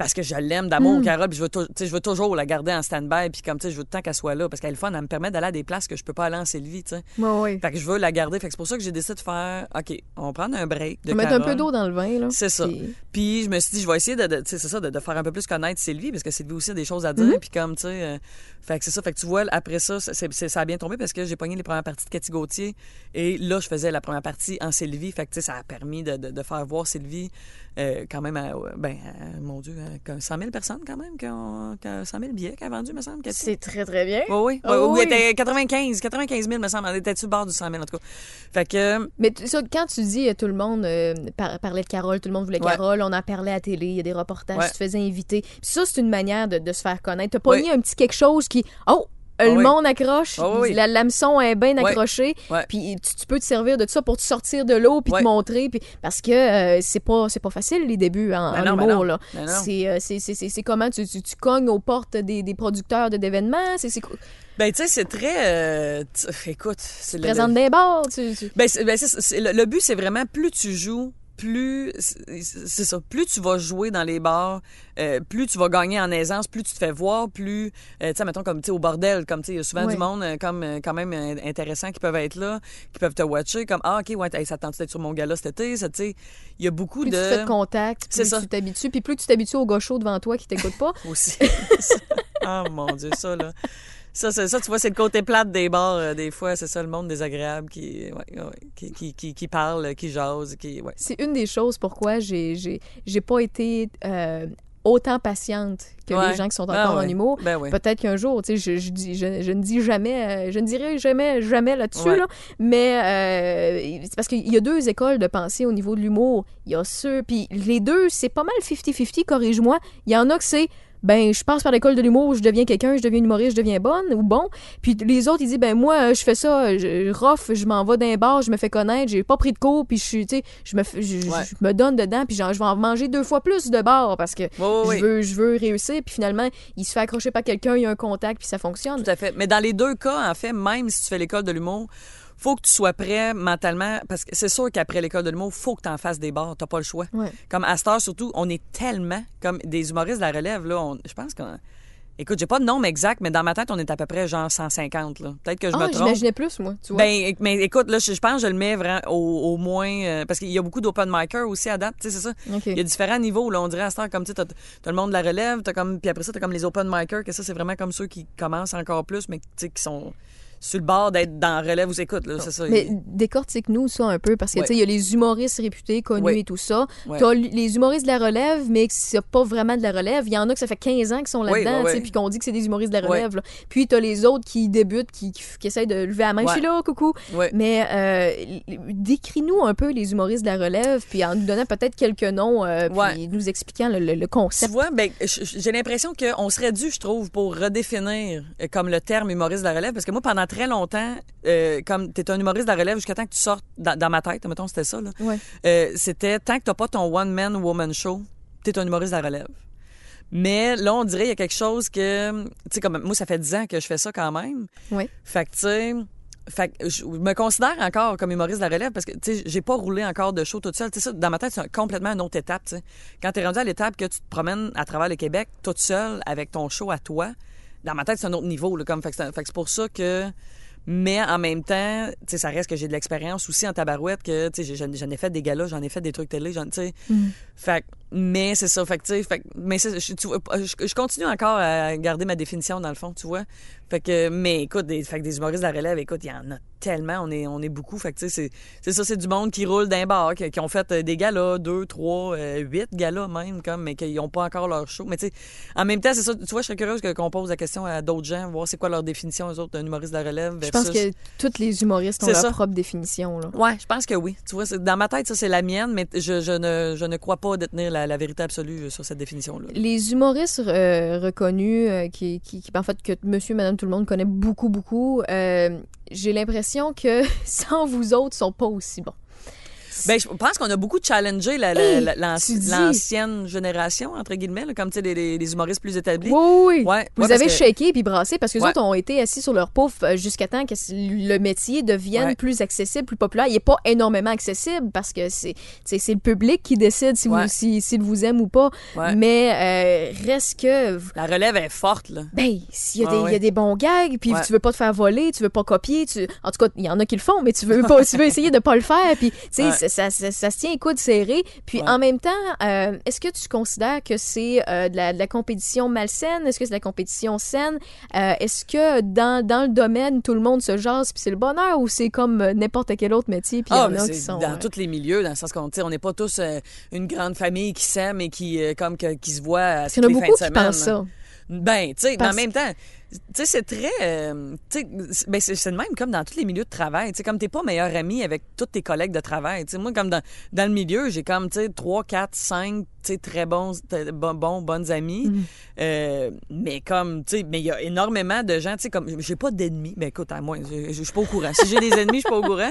parce que je l'aime d'amour Carole puis je veux je veux toujours la garder en stand-by puis comme tu sais je veux tout le temps qu'elle soit là parce qu'elle est fun elle me permet d'aller à des places que je peux pas aller en Sylvie tu sais ouais. fait que je veux la garder. Fait que c'est pour ça que j'ai décidé de faire, OK, on va prendre un break de mettre un peu Carole. d'eau dans le vin, là. C'est ça. Puis- Puis je me suis dit, je vais essayer de, de- tu sais, c'est ça, de, de faire un peu plus connaître Sylvie, parce que Sylvie aussi a des choses à dire. Puis comme, tu sais, euh, fait que c'est ça. Fait que tu vois, après ça, ça a bien tombé parce que j'ai pogné les premières parties de Cathy Gauthier. Et là, je faisais la première partie en Sylvie. Fait que, tu sais, ça a permis de, de- de faire voir Sylvie euh, quand même à, ben, à- mon Dieu, à comme 100 000 personnes quand même, qui ont, qui ont 100 000 billets qu'elle a vendus, me semble. C'est très, très bien. Oui, oui. Ah oui, oui, oui. elle était 95, 95 000, me semble. Elle était sur le bord du 100 000, en tout cas. Fait que, Mais ça, quand tu dis euh, tout le monde euh, par- parlait de Carole, tout le monde voulait Ouais. Carole, on en parlait à la télé, il y a des reportages, Ouais. tu te faisais inviter. Puis ça, c'est une manière de, de se faire connaître. T'as pas mis un petit quelque chose qui. Oh! Ah le oui. monde accroche, Ah oui, la l'hameçon est bien accrochée, puis tu, tu peux te servir de ça pour te sortir de l'eau puis te montrer, puis parce que euh, c'est pas c'est pas facile les débuts en, Ben en non, ben humour non. là. Ben non. C'est euh, comment tu, tu, tu cognes aux portes des, des producteurs de- d'événements, c'est c'est Ben, tu sais, c'est très. euh, écoute, tu le- présentes des tu, tu- Ben, ben, le, le but, c'est vraiment plus tu joues, plus c'est c'est ça, plus tu vas jouer dans les bars, euh, plus tu vas gagner en aisance, plus tu te fais voir, plus euh, tu sais mettons comme tu au bordel, comme tu sais il y a souvent du monde euh, comme quand même intéressant qui peuvent être là, qui peuvent te watcher comme ah OK ouais, hey, ça tente d'être sur mon gala cet été, ça tu sais, il y a beaucoup plus de tu fais de contact, C'est plus ça. tu t'habitues, puis plus tu t'habitues au chaud devant toi qui t'écoute pas. *laughs* aussi. *laughs* oh mon dieu, ça là. Ça, c'est ça, tu vois, c'est le côté plate des bars, euh, des fois, c'est ça, le monde désagréable qui, ouais, ouais, qui, qui, qui, qui parle, qui jase, qui, ouais. C'est une des choses pourquoi j'ai j'ai j'ai pas été euh, autant patiente que Ouais. les gens qui sont Ah encore en humour. Ben oui. Peut-être qu'un jour, tu sais, je, je, dis- je, je ne dis jamais, euh, je ne dirai jamais, jamais là-dessus, là, mais c'est parce qu'il y a deux écoles de pensée au niveau de l'humour. Il y a ceux, puis les deux, c'est pas mal 50-50, corrige-moi. Il y en a que c'est, ben, je passe par l'école de l'humour, je deviens quelqu'un, je deviens humoriste, je deviens bonne ou bon. Puis les autres, ils disent, ben, moi, je fais ça, je rough, je m'en vais d'un bar, je me fais connaître, j'ai pas pris de cours, puis je suis, tu sais, je me, fais- je, je- Ouais. je me donne dedans, puis genre, je vais en manger deux fois plus de bars parce que je, veux, je veux réussir, puis finalement, il se fait accrocher par quelqu'un, il y a un contact, puis ça fonctionne. Tout à fait. Mais dans les deux cas, en fait, même si tu fais l'école de l'humour, faut que tu sois prêt mentalement, parce que c'est sûr qu'après l'école de l'humour, faut que tu en fasses des bars. T'as pas le choix. Ouais. Comme à cette heure, surtout, on est tellement comme des humoristes de la relève, là. on- je pense qu'on. Écoute, j'ai pas de nombre exact, mais dans ma tête, on est à peu près genre 150, là. Peut-être que je Ah, me trompe. j'imaginais plus, moi, tu vois. Ben, mais écoute, là, je, je pense que je le mets vraiment au, au moins. euh, parce qu'il y a beaucoup d'open micers aussi à date, tu sais, c'est ça. Il y a différents niveaux, là. On dirait à cette heure, comme tu sais, t'as, le monde de la relève, t'as comme, puis après ça, t'as comme les open micers, que ça, c'est vraiment comme ceux qui commencent encore plus, mais tu sais, qui sont sur le bord d'être dans relève ou écoute, là, c'est ça. Mais il- décortique-nous ça un peu, parce que, Ouais. tu sais, il y a les humoristes réputés, connus Ouais. et tout ça. Ouais. T'as les humoristes de la relève, mais c'est pas vraiment de la relève. Il y en a que ça fait 15 ans qu'ils sont là-dedans, tu sais, puis qu'on dit que c'est des humoristes de la relève. là. Puis t'as les autres qui débutent, qui, qui, qui essayent de lever la main. Je suis là, coucou. Mais euh, décris-nous un peu les humoristes de la relève, puis en nous donnant peut-être quelques noms, euh, puis nous expliquant le, le- le Tu concept. vois, ben, j'ai l'impression qu'on serait dû, je trouve, pour redéfinir euh, comme le terme humoriste de la relève. Parce que moi, pendant très longtemps, euh, comme t'es un humoriste de la relève jusqu'à temps que tu sortes dans, dans ma tête, mettons, c'était ça, là. Ouais. Euh, c'était tant que t'as pas ton one-man woman show, t'es un humoriste de la relève. Mais là, on dirait qu'il y a quelque chose que, tu sais, comme moi, ça fait 10 ans que je fais ça quand même. Ouais. Fait que, tu sais, fait que je me considère encore comme humoriste de la relève parce que, tu sais, j'ai pas roulé encore de show toute seule. Tu sais, ça, dans ma tête, c'est complètement une autre étape, tu sais. Quand t'es rendu à l'étape que tu te promènes à travers le Québec toute seule avec ton show à toi, dans ma tête, c'est un autre niveau, là, comme, fait que c'est fait pour ça que, mais en même temps, tu sais, ça reste que j'ai de l'expérience aussi en tabarouette, que, tu sais, j'ai- j'en ai fait des galas, j'en ai fait des trucs télé, j'en, tu sais. Fait que- mais c'est ça, fait que, tu sais, mais je, tu vois, je, je continue encore à garder ma définition dans le fond, tu vois. Fait que, mais écoute, des, fait que des humoristes de la relève, écoute, il y en a tellement, on est, on est beaucoup. Fait que, tu sais, c'est- ça, c'est du monde qui roule d'un bar, qui, qui ont fait euh, des galas, deux, trois, euh, huit galas même, comme, mais qui n'ont pas encore leur show. Mais tu sais, en même temps, c'est ça, tu vois, je serais curieuse qu'on pose la question à d'autres gens, voir c'est quoi leur définition, eux autres, d'un humoriste de la relève. Je pense que tous les humoristes ont leur ça. propre définition. Là. Ouais, je pense que oui. Tu vois, dans ma tête, ça, c'est la mienne, mais je, je ne, je ne crois pas détenir la, la vérité absolue sur cette définition-là. Les humoristes euh, reconnus, euh, qui, en fait, que monsieur, madame, tout le monde connaît beaucoup, beaucoup, euh, j'ai l'impression que *laughs* sans vous autres, ils sont pas aussi bons. Ben, je pense qu'on a beaucoup challengé la- Hey, la- l'ancienne génération, entre guillemets, là, comme les, les- les humoristes plus établis. Oui, oui. Ouais, Vous ouais, avez que- shaké puis brassé parce que les Ouais. autres ont été assis sur leur pouf euh, jusqu'à temps que le métier devienne plus accessible, plus populaire. Il n'est pas énormément accessible parce que c'est c'est le public qui décide si Ouais. vous si, s'il vous aime ou pas. Mais euh, reste que La relève est forte, là. Ben, s'il y, a Ah des- il y a des bons gags, puis tu veux pas te faire voler, tu veux pas copier, tu... en tout cas, il y en a qui le font, mais tu veux pas, tu veux essayer de pas le faire, puis tu sais, Ouais. Ça, ça, ça- ça se tient coude serré. Puis Ouais. en même temps, euh, est-ce que tu considères que c'est euh, de, la, de la compétition malsaine? Est-ce que c'est de la compétition saine? Euh, est-ce que dans, dans le domaine, tout le monde se jase, puis c'est le bonheur, ou c'est comme n'importe quel autre métier, puis y Ah, en mais a c'est qui sont... dans tous les milieux, dans le sens qu'on on n'est pas tous une grande famille qui s'aime et qui, comme que- qui se voit à Il y en a les beaucoup qui pensent ça. Ben, tu sais, en même temps, tu sais, c'est très. euh, tu sais, c'est- ben, c'est le même comme dans tous les milieux de travail. Tu sais, comme t'es pas meilleur ami avec tous tes collègues de travail. Tu sais, moi, comme dans, dans le milieu, j'ai comme, tu sais, 3, 4, 5, tu sais, très bons, t- bon, bons, bonnes amis. Mhm. Euh, mais comme, tu sais, mais il y a énormément de gens, tu sais, comme, j'ai pas d'ennemis. Mais écoute, à moi, je suis pas au courant. Si j'ai des ennemis, je suis pas au courant.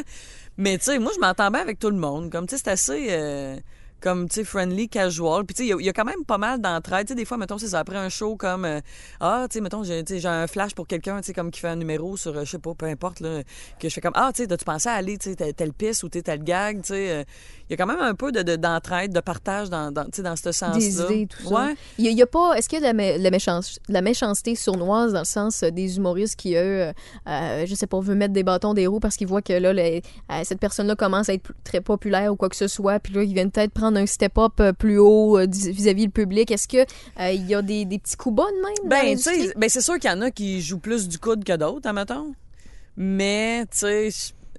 Mais, tu sais, moi, je m'entends bien avec tout le monde. Comme, tu sais, c'est assez. euh, comme, tu sais, friendly, casual. Puis, tu sais, il y a- il y, a quand même pas mal d'entraide. Tu sais, des fois, mettons, c'est ça, après un show comme, euh, ah, tu sais, mettons, j'ai tu un flash pour quelqu'un, tu sais, comme qui fait un numéro sur, euh, je sais pas, peu importe, là, que je fais comme, ah, tu sais, as-tu pensé à aller, tu sais, telle- telle piste ou tu telle gag, tu sais. euh, Il y a quand même un peu de- de- d'entraide, de, partage dans, dans, tu sais, dans ce sens-là. Des idées, tout ça. Ouais. Il y a, il y a pas. Est-ce qu'il y a de la, mé- la, la méchanceté sournoise dans le sens euh, des humoristes qui, eux, euh, euh, je sais pas, veulent mettre des bâtons des roues parce qu'ils voient que là, euh, cette personne-là commence à être très populaire ou quoi que ce soit, puis là, ils viennent peut-être prendre un step-up euh, plus haut euh, vis-à-vis le public? Est-ce que euh, il y a des, des petits coups bas de même? Ben, tu sais, ben, c'est sûr qu'il y en a qui jouent plus du coude que d'autres, admettons. Mais, tu sais,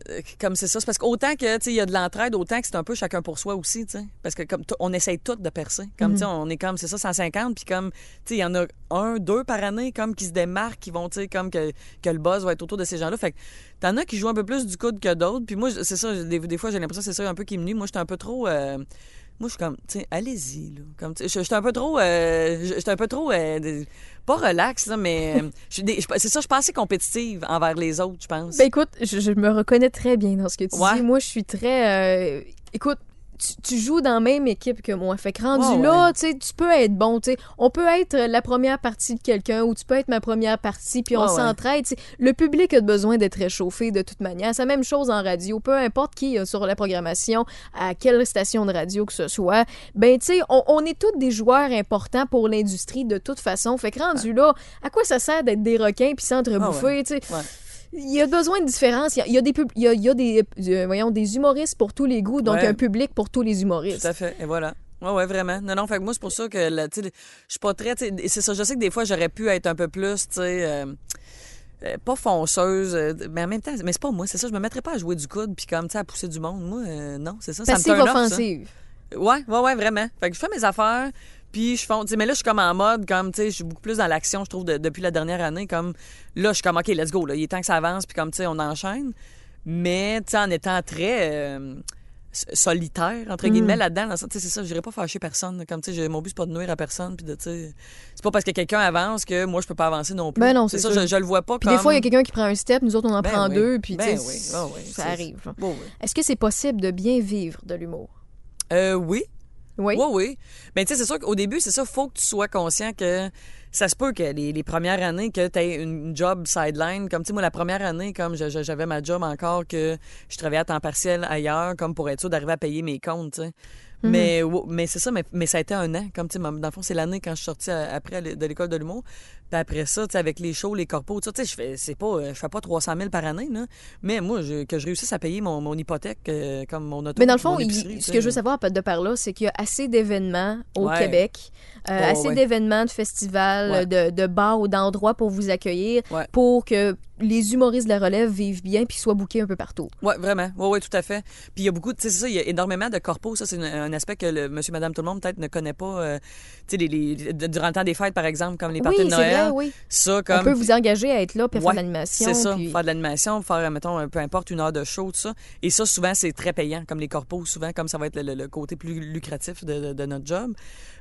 euh, comme c'est ça, c'est parce qu'autant que, il y a de l'entraide, autant que c'est un peu chacun pour soi aussi, tu sais. Parce que, comme, on essaye tous de percer. Comme, tu sais, on est comme, c'est ça, 150, puis comme, tu sais, il y en a un, deux par année, comme, qui se démarquent, qui vont, tu sais, comme, que, que le buzz va être autour de ces gens-là. Fait que, t'en as qui jouent un peu plus du coude que d'autres. Puis moi, c'est ça, des, des fois, j'ai l'impression que c'est ça un peu qui me nuit. Moi, j'étais un peu trop. euh, moi, je suis comme, tu sais, allez-y, là. Comme, je- j'étais un peu trop. euh, j'étais un peu trop. euh, pas relax, là, mais. euh, *laughs* je suis je- c'est ça, je suis pas assez compétitive envers les autres, je pense. Ben écoute, je, je me reconnais très bien dans ce que tu Ouais. dis. Moi, je suis très. euh, écoute, tu, tu joues dans la même équipe que moi. Fait que rendu Ouais, là, tu sais, tu peux être bon. tu sais. On peut être la première partie de quelqu'un ou tu peux être ma première partie, puis on s'entraide. Le public a besoin d'être réchauffé de toute manière. C'est la même chose en radio. Peu importe qui est sur la programmation, à quelle station de radio que ce soit. Ben, tu sais, on, on est tous des joueurs importants pour l'industrie de toute façon. Fait que rendu là, à quoi ça sert d'être des requins puis s'entrebouffer, Ah ouais. Il y a besoin de différence. Il y a, il y a des, pub- il y a, il y a des, euh, voyons, des humoristes pour tous les goûts, donc Ouais. un public pour tous les humoristes. Tout à fait. Et voilà. Ouais, ouais, vraiment. Non, non, fait que moi, c'est pour ça que, tu sais, je suis pas très, c'est ça, je sais que des fois, j'aurais pu être un peu plus, tu sais, euh, euh, pas fonceuse, euh, mais en même temps, mais c'est pas moi, c'est ça, je me mettrais pas à jouer du coude puis comme, tu sais, à pousser du monde. Moi, non, c'est ça, ça me Passive turn off, ça. offensive. Ouais, ouais, ouais, vraiment. Fait que je fais mes affaires, puis je sais, Mais là, je suis comme en mode, comme, tu sais, je suis beaucoup plus dans l'action, je trouve, de- depuis la dernière année. Comme, là, je suis comme, OK, let's go, là. Il est temps que ça avance, puis comme, tu sais, on enchaîne. Mais, tu sais, en étant très euh, solitaire, entre Mm. guillemets, là-dedans, dans ça, tu sais, c'est ça, je pas fâcher personne. là. Comme, tu sais, mon but, c'est pas de nuire à personne, puis de, tu sais, c'est pas parce que quelqu'un avance que moi, je peux pas avancer non plus. Ben non, c'est ça, je, je le vois pas Puis comme. des fois, il y a quelqu'un qui prend un step, nous autres, on en Ben prend oui. deux, puis Ben tu sais, oui, ah oui, ça arrive. là. Bon. Est-ce que c'est possible de bien vivre de l'humour? Euh, oui. Oui. Oui, oui. Mais tu sais, c'est sûr qu'au début, c'est ça, faut que tu sois conscient que ça se peut que les, les premières années, que tu aies une job sideline. Comme, tu sais, moi, la première année, comme j'avais ma job encore, que je travaillais à temps partiel ailleurs, comme pour être sûr d'arriver à payer mes comptes, tu sais. Mais, mais c'est ça, mais, mais ça a été un an. Comme, tu sais, dans le fond, c'est l'année quand je suis sortie à- après de l'école de l'humour. Puis après ça, avec les shows, les corpos, tu sais, je fais, c'est pas, euh, je fais pas 300 000 par année, là. Mais moi, je- que je réussisse à payer mon, mon hypothèque, euh, comme mon auto, Mais dans le fond, il- ce que je veux savoir de par là, c'est qu'il y a assez d'événements au Ouais. Québec, euh, Oh, assez ouais. d'événements, de festivals, Ouais. de, de bars ou d'endroits pour vous accueillir, pour que les humoristes de la relève vivent bien puis soient bookés un peu partout. Oui, vraiment. Oui, oui, tout à fait. Puis il y a beaucoup, tu sais, ça, il y a énormément de corpos. Ça, c'est un, aspect que le monsieur, madame, tout le monde peut-être ne connaît pas. euh, tu sais, les, durant le temps des fêtes, par exemple, comme les parties oui, de Noël. Vrai, oui. Ça, comme. On peut vous engager à être là à faire de l'animation. C'est ça, puis- faire de l'animation, faire, mettons, peu importe, une heure de show, tout ça. Et ça, souvent, c'est très payant, comme les corpos, souvent, comme ça va être le, le- le côté plus lucratif de, de- de notre job.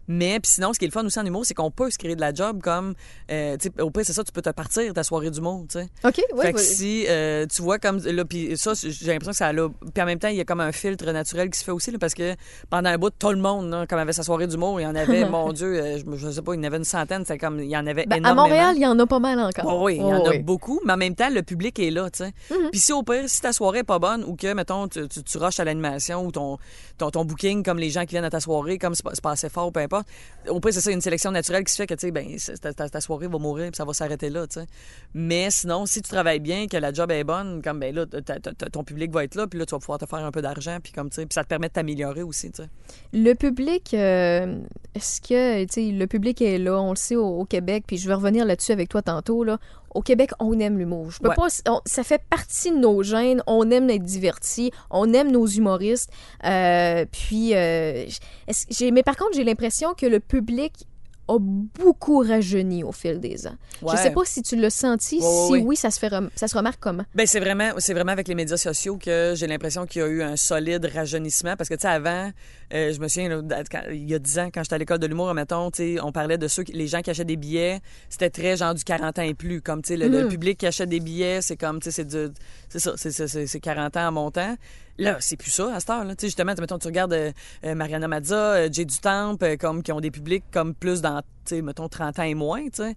Mais, puis sinon, ce qui est le fun aussi en humour, c'est qu'on peut se créer de la job comme, euh, au pire, c'est ça, tu peux te partir ta soirée d'humour, tu sais. OK, oui. fait que oui. si euh, tu vois comme là puis ça j'ai l'impression que ça a puis en même temps il y a comme un filtre naturel qui se fait aussi là, parce que pendant un bout tout le monde là, comme avait sa soirée d'humour il y en avait *laughs* mon dieu euh, je, je sais pas il y en avait une centaine c'est comme il y en avait Ben, à Montréal, il y en a pas mal encore. Oh oui, il y en Oh a oui. beaucoup, mais en même temps, le public est là, tu sais. Mhm. Puis si au pire, si ta soirée est pas bonne ou que, mettons, tu, tu, tu rushes à l'animation ou ton, ton, ton booking, comme les gens qui viennent à ta soirée, comme c'est pas, assez fort ou peu importe, au pire, c'est ça, une sélection naturelle qui se fait que, tu sais, ben, ta, soirée va mourir puis ça va s'arrêter là, tu sais. Mais sinon, si tu travailles bien, que la job est bonne, comme, ben là, ton public va être là, puis là, tu vas pouvoir te faire un peu d'argent, puis comme, tu sais, ça te permet de t'améliorer aussi, tu sais. Le public, euh, est-ce que, tu sais, le public est là, on le sait au, au Québec, puis je vais revenir là-dessus avec toi tantôt, là. Au Québec, on aime l'humour. Je peux Ouais. pas, on- ça fait partie de nos gènes. On aime être divertis. On aime nos humoristes. Euh, puis, euh, mais par contre, j'ai l'impression que le public a beaucoup rajeuni au fil des ans. Ouais. Je sais pas si tu l'as senti, Ouais, si ouais. oui, ça se, fait ça se remarque comment? Ben c'est vraiment c'est vraiment avec les médias sociaux que j'ai l'impression qu'il y a eu un solide rajeunissement parce que tu sais avant euh, je me souviens là, d- quand- il y a 10 ans quand j'étais à l'école de l'humour mettons on parlait de ceux qui- les gens qui achètent des billets c'était très genre du 40 ans et plus comme le, le Mhm. public qui achète des billets c'est comme tu sais c'est ça c'est- c'est c'est- c'est 40 ans en montant Là, c'est plus ça à cette heure. Là. Justement, mettons, tu regardes euh, euh, Mariana Mazza, euh, Jay Dutemps, comme, qui ont des publics comme plus dans, sais, mettons, 30 ans et moins, tu sais,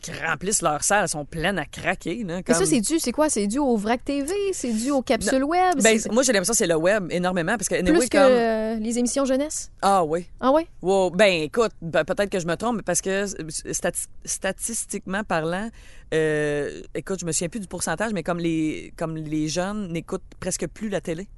qui remplissent leurs salles, elles sont pleines à craquer. Là, Mais ça, c'est dû, c'est quoi? C'est dû au VRAC TV? C'est dû aux capsules web? Ben, moi, j'ai l'impression que c'est le web énormément parce que, plus que comme. euh, les émissions jeunesse? Ah oui. Ah ouais? Wow. Ben, écoute, ben, peut-être que je me trompe parce que stati- statistiquement parlant, euh, écoute, je me souviens plus du pourcentage, mais comme les, comme les jeunes n'écoutent presque plus la télé.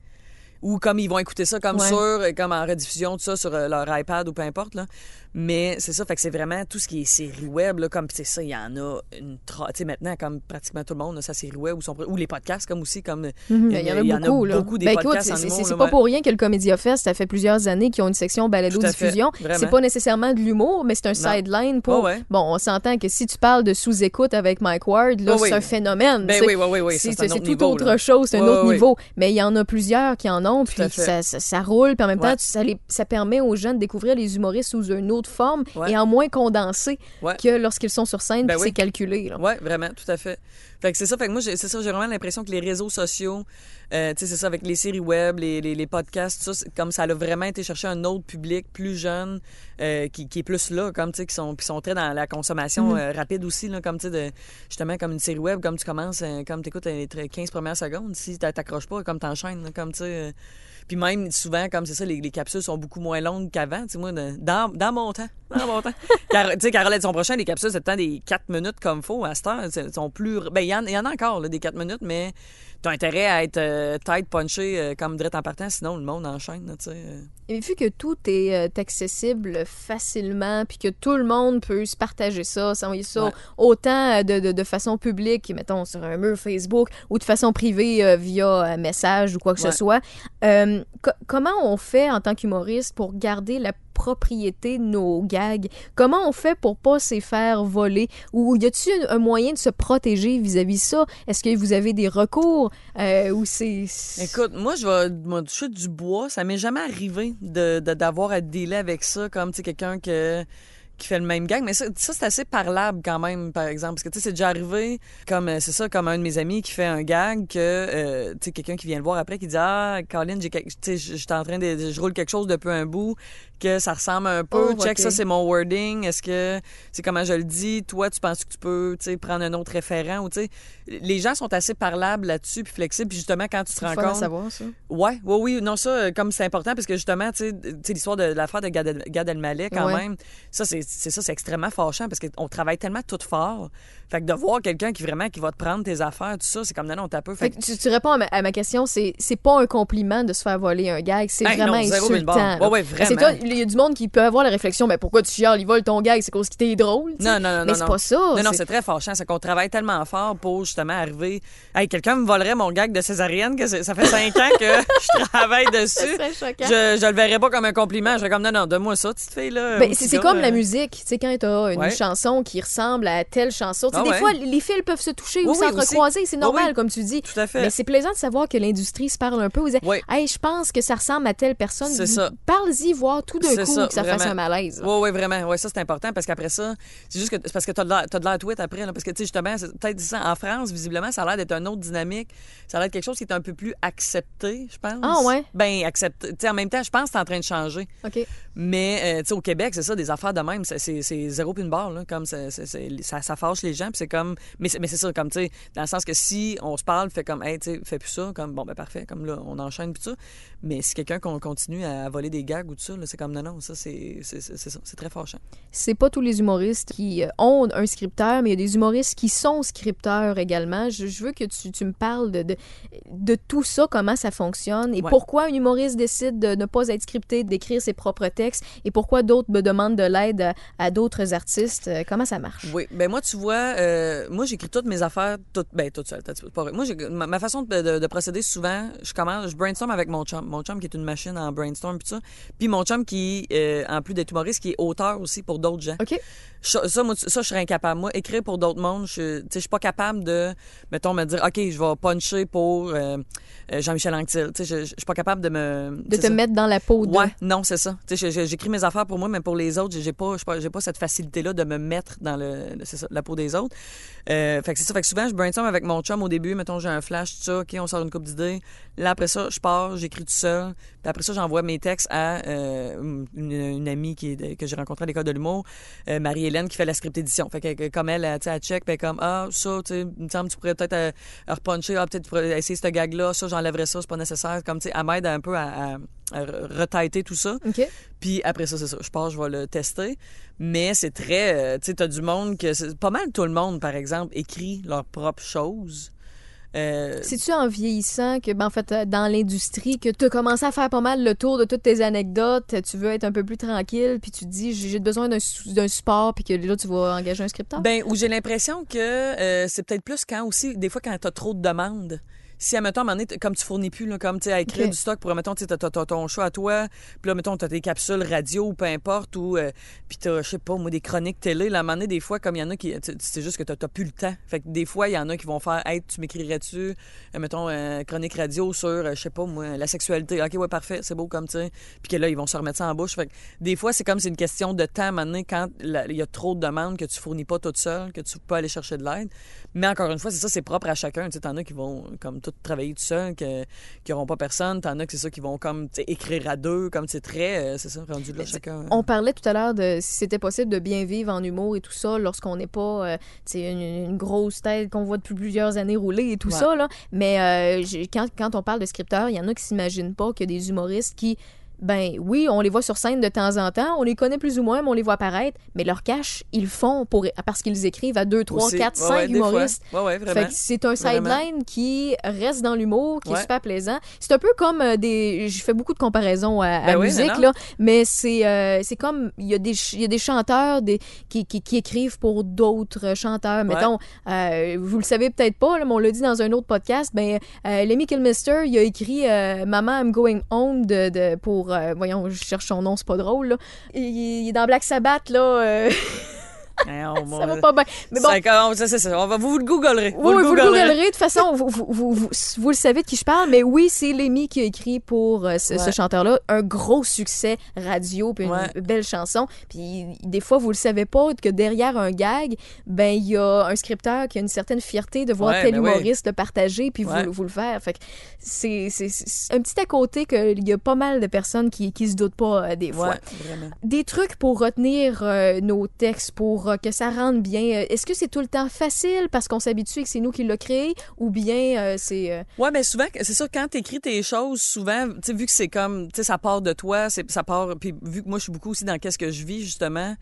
Ou comme ils vont écouter ça comme Ouais. sur, euh, comme en rediffusion, tout ça, sur euh, leur iPad ou peu importe. Là. Mais c'est ça, fait que c'est vraiment tout ce qui est série web, là, comme c'est ça, il y en a une Tu sais, maintenant, comme pratiquement tout le monde a sa série web ou, son... ou les podcasts, comme aussi, comme. Mhm, Il y en a beaucoup, là. beaucoup des Ben, écoute, podcasts c'est- en pas pour rien que le Comédia Fest, ça fait plusieurs années qu'ils ont une section balado-diffusion. C'est pas nécessairement de l'humour, mais c'est un sideline pour... Ouais. Bon, on s'entend que si tu parles de sous-écoute avec Mike Ward, là, c'est un phénomène. Ben oui, oui, oui, oui. C'est tout niveau, autre là. chose, c'est un autre niveau. Mais il y en a plusieurs qui en ont, puis ça, ça, ça roule, puis en même temps, Ouais. ça, les- ça permet aux jeunes de découvrir les humoristes sous une autre forme Ouais. et en moins condensé Ouais. que lorsqu'ils sont sur scène, Ben puis oui. c'est calculé. Oui, vraiment, tout à fait. Fait que c'est ça, fait que moi, j'ai- c'est ça, j'ai vraiment l'impression que les réseaux sociaux, euh, tu sais, c'est ça, avec les séries web, les, les, les podcasts, tout ça, comme ça a vraiment été chercher un autre public plus jeune, euh, qui, qui est plus là, comme, tu sais, qui sont, qui sont très dans la consommation Mhm. euh, rapide aussi, là, comme, tu sais, de- justement, comme une série web, comme tu commences, euh, comme tu écoutes les tra- 15 premières secondes, si t'a- t'accroches pas, comme t'enchaînes, là, comme, tu sais... puis même, souvent, comme c'est ça, les, les capsules sont beaucoup moins longues qu'avant. Tu sais, moi, dans, dans mon temps, dans mon temps. *laughs* Car, tu sais, Carole son prochain, les capsules, c'est le temps des 4 minutes comme faut. À cette heure, sont plus... Ben, il y, y en a encore, là, des 4 minutes, mais t'as intérêt à être euh, tight, punché, euh, comme direct en partant, sinon le monde enchaîne, tu sais. euh. Et vu que tout est euh, accessible facilement, puis que tout le monde peut se partager ça, s'envoyer ça Ouais. autant de, de, de façon publique, mettons sur un mur Facebook, ou de façon privée via un message ou quoi que Ouais. ce soit, co- comment on fait en tant qu'humoriste pour garder la propriété de nos gags? Comment on fait pour pas se faire voler? Ou y a-t-il un, moyen de se protéger vis-à-vis de ça? Est-ce que vous avez des recours? Euh, ou c'est... Écoute, moi, je vais me toucher du bois. Ça m'est jamais arrivé de de- d'avoir à dealer avec ça, comme, quelqu'un que qui fait le même gag. Mais ça, ça, c'est assez parlable quand même, par exemple. Parce que, tu sais, c'est déjà arrivé, comme, euh, c'est ça, comme un de mes amis qui fait un gag que, euh, tu quelqu'un qui vient le voir après qui dit, ah, Colin, j'étais en train de, je roule quelque chose depuis un bout, que ça ressemble un peu. Oh, Check, ça, c'est mon wording. Est-ce que, c'est comment je le dis? Toi, tu penses que tu peux, prendre un autre référent ou, les gens sont assez parlables là-dessus puis flexibles. Puis justement, quand tu te rends compte. savoir, ça. Ouais, oui, oui, non, ça, euh, comme c'est important, parce que justement, tu sais, l'histoire de l'affaire de Gad, Gad Elmaleh, quand Ouais. même, ça, c'est ça, c'est extrêmement fâchant, parce qu'on travaille tellement tout fort. Fait que de voir quelqu'un qui vraiment, qui va te prendre tes affaires, tout ça, c'est comme, non, non, t'as peu. Fait que tu, tu réponds à ma, à ma question, c'est pas un compliment de se faire voler un gag, c'est Hey, vraiment non, insultant. Ouais, ouais, vraiment. Il y a du monde qui peut avoir la réflexion, mais pourquoi tu chiales, il vole ton gag, c'est cause qu'il t'est drôle. Non, non, non, Mais c'est pas ça. Non, non, c'est- très fâchant. C'est qu'on travaille tellement fort pour justement arriver. Hey, quelqu'un me volerait mon gag de césarienne, que ça fait cinq ans que *laughs* je travaille dessus. Je, je le verrais pas comme un compliment. Je serais comme, non, non, donne-moi ça, petite fille, là. Ben, c'est comme la musique. Tu sais, quand t'as une Ouais. chanson qui ressemble à telle chanson, Ah des ouais. fois, les fils peuvent se toucher ou oui, s'entrecroiser, c'est normal, oui. comme tu dis. Tout à fait. Mais c'est plaisant de savoir que l'industrie se parle un peu. Vous dites, hey, je pense que ça ressemble à telle personne. C'est ça. Parle-y, voir tout d'un C'est coup ça, que ça fasse vraiment. un malaise. Oui, oui, vraiment. Oui, ça, c'est important parce qu'après ça, c'est juste que c'est parce que l'air- t'as de l'air tweet après. Là, parce que, tu sais, justement, peut-être ça. En France, visiblement, ça a l'air d'être une autre dynamique. Ça a l'air quelque chose qui est un peu plus accepté, je pense. Ah, ouais? Ben, accepté. Tu sais, en même temps, je pense que c'est en train de changer. OK. Mais, euh, tu sais, au Québec, c'est ça, des affaires de même. c'est- zéro puis une barre, là. Comme ça, ça fâche les gens. Puis c'est comme. Mais c'est mais c'est ça, comme, tu sais, dans le sens que si on se parle, fait comme, hey, tu sais, fais plus ça. Comme, bon, ben, parfait. Comme là, on enchaîne puis ça. Mais si quelqu'un qu'on continue à voler des gags ou tout ça, là, c'est comme, non, non, ça, c'est très fâchant. c'est pas tous les humoristes qui euh, ont un scripteur, mais il y a des humoristes qui sont scripteurs également. Je, je veux que tu, tu me parles de, de, de tout ça, comment ça fonctionne et Ouais. pourquoi un humoriste décide de ne pas être scripté, d'écrire ses propres textes et pourquoi d'autres me demandent de l'aide à, à d'autres artistes. Euh, Comment ça marche? Oui, ben moi, tu vois, euh, moi, j'écris toutes mes affaires, toutes, ben, toutes seules. pas vrai. Moi, ma, ma façon de, de- de procéder, souvent, je commence, je brainstorm avec mon chum. Mon chum qui est une machine en brainstorm, puis ça. Puis mon chum qui qui, euh, en plus d'être humoriste, qui est auteur aussi pour d'autres gens. OK. Ça, ça, moi, ça, je serais incapable. Moi, écrire pour d'autres mondes, je, je suis pas capable de, mettons, me dire, OK, je vais puncher pour euh, euh, Jean-Michel Anctil. Sais, je, je suis pas capable de me... De te ça. mettre dans la peau de. Ouais, non, c'est ça. Je- je- j'écris mes affaires pour moi, mais pour les autres, j'ai pas, j'ai pas, cette facilité-là de me mettre dans le, c'est ça, la peau des autres. Euh, fait que c'est ça. Fait que souvent, je brainstorm avec mon chum au début. Mettons, j'ai un flash, tout ça. OK, on sort une coupe d'idées. Là, après ça, je pars, j'écris tout seul. Puis après ça, j'envoie mes textes à euh, une, une amie qui que j'ai rencontrée à l'école de l'humour, euh, Marie-Hélène, qui fait la script édition. Fait que, comme elle, elle, elle check, puis comme, ah, ça, tu me semble que tu pourrais peut-être euh, repuncher, ah, peut-être tu pourrais essayer ce gag-là, ça, j'enlèverais ça, c'est pas nécessaire. Comme, tu sais, elle m'aide un peu à, à, retaiter tout ça. Puis après ça, c'est ça. Je pars, je vais le tester. Mais c'est très. euh, tu sais, t'as du monde que. Pas mal tout le monde, par exemple, écrit leurs propres choses. Euh, C'est-tu en vieillissant que, ben, en fait, euh, dans l'industrie, que tu as commencé à faire pas mal le tour de toutes tes anecdotes, tu veux être un peu plus tranquille, puis tu te dis, j'ai besoin d'un support, puis que là, tu vas engager un scripteur? Ben, où j'ai l'impression que euh, c'est peut-être plus quand aussi, des fois, quand t'as trop de demandes. Si, à un moment donné, comme tu fournis plus, là, comme, tu sais, à écrire du stock pour, mettons, tu sais, t'as- t'as t'as ton choix à toi, puis là, mettons, t'as tes capsules radio ou peu importe, ou, euh, puis t'as, je sais pas, moi, des chroniques télé, là, à un moment donné, des fois, comme il y en a qui, tu- c'est juste que t'as t'as plus le temps. Fait que des fois, il y en a qui vont faire, hey, tu m'écrirais-tu, euh, mettons, euh, chronique radio sur, euh, je sais pas, moi, la sexualité. OK, ouais, parfait, c'est beau comme, tu sais. Puis que là, ils vont se remettre ça en bouche. Fait que des fois, c'est comme c'est une question de temps, à un moment donné, quand il y a trop de demandes que tu fournis pas toute seule, que tu peux aller chercher de l'aide. Mais encore une fois, c'est ça, c'est propre à chacun. Tu sais, t'en as qui vont comme tout travailler tout seul, que, qui n'auront pas personne. T'en as que c'est ça qui vont comme écrire à deux, comme c'est très, euh, c'est ça, rendu là, chacun. On parlait tout à l'heure de si c'était possible de bien vivre en humour et tout ça lorsqu'on n'est pas euh, une, une grosse tête qu'on voit depuis plusieurs années rouler et tout Ouais. ça. Là. Mais euh, quand, quand on parle de scripteurs, il y en a qui s'imaginent pas que des humoristes qui, ben oui, on les voit sur scène de temps en temps, on les connaît plus ou moins, mais on les voit apparaître. Mais leur cash, ils font pour, parce qu'ils écrivent à 2, 3, Aussi. 4, Ouais, 5 ouais, des fois. humoristes. Ouais, ouais, Fait que c'est un sideline qui reste dans l'humour, qui est Ouais. super plaisant. C'est un peu comme euh, des. Je fais beaucoup de comparaisons à, à Ben oui, musique, là, mais c'est euh, c'est comme. Il y, a des y a des chanteurs des, qui, qui, qui écrivent pour d'autres chanteurs. Mettons, euh, vous le savez peut-être pas, là, mais on l'a dit dans un autre podcast, ben, euh, Lemmy Kilmister, il a écrit euh, Maman, I'm going home de, de- pour. Euh, voyons, je cherche son nom, c'est pas drôle, il est dans Black Sabbath, là. euh, *laughs* On- *laughs* ça va pas bien. Mais bon, C'est comme- c'est- c'est ça. On va, vous le googlerez. oui, le vous le googlerez. De toute façon, vous, vous, vous, vous, vous le savez de qui je parle, mais oui, c'est Lémi qui a écrit pour euh, ce, chanteur-là un gros succès radio, puis une Ouais. belle chanson. Puis des fois, vous le savez pas que derrière un gag, ben il y a un scripteur qui a une certaine fierté de voir Ouais, tel ben oui. humoriste le partager, puis vous, vous le faire. Fait que c'est un petit à côté qu'il y a pas mal de personnes qui, qui se doutent pas euh, des fois. Des trucs pour retenir euh, nos textes, pour euh, que ça rentre bien. Euh, Est-ce que c'est tout le temps facile parce qu'on s'habitue et que c'est nous qui l'a créé ou bien euh, c'est... euh, Ouais, mais souvent, c'est ça, quand t'écris tes choses, souvent, tu sais, vu que c'est comme, tu sais, ça part de toi, ça part, puis vu que moi, je suis beaucoup aussi dans qu'est-ce que je vis, justement,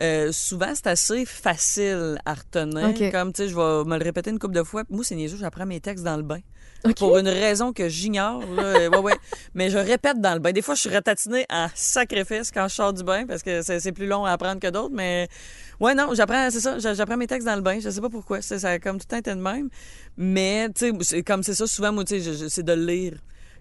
euh, souvent, c'est assez facile à retenir. Comme, tu sais, je vais me le répéter une couple de fois. Moi, c'est niaiseux, j'apprends mes textes dans le bain. OK. Pour une raison que j'ignore, là. ouais, ouais. *laughs* Mais je répète dans le bain. Des fois, je suis ratatinée en sacrifice quand je sors du bain parce que c'est, c'est plus long à apprendre que d'autres, mais ouais, non, j'apprends, c'est ça, j'a- j'apprends mes textes dans le bain. Je sais pas pourquoi. C'est, ça a comme tout le temps été de même. Mais, tu sais, comme c'est ça, souvent, moi, tu sais, c'est de lire.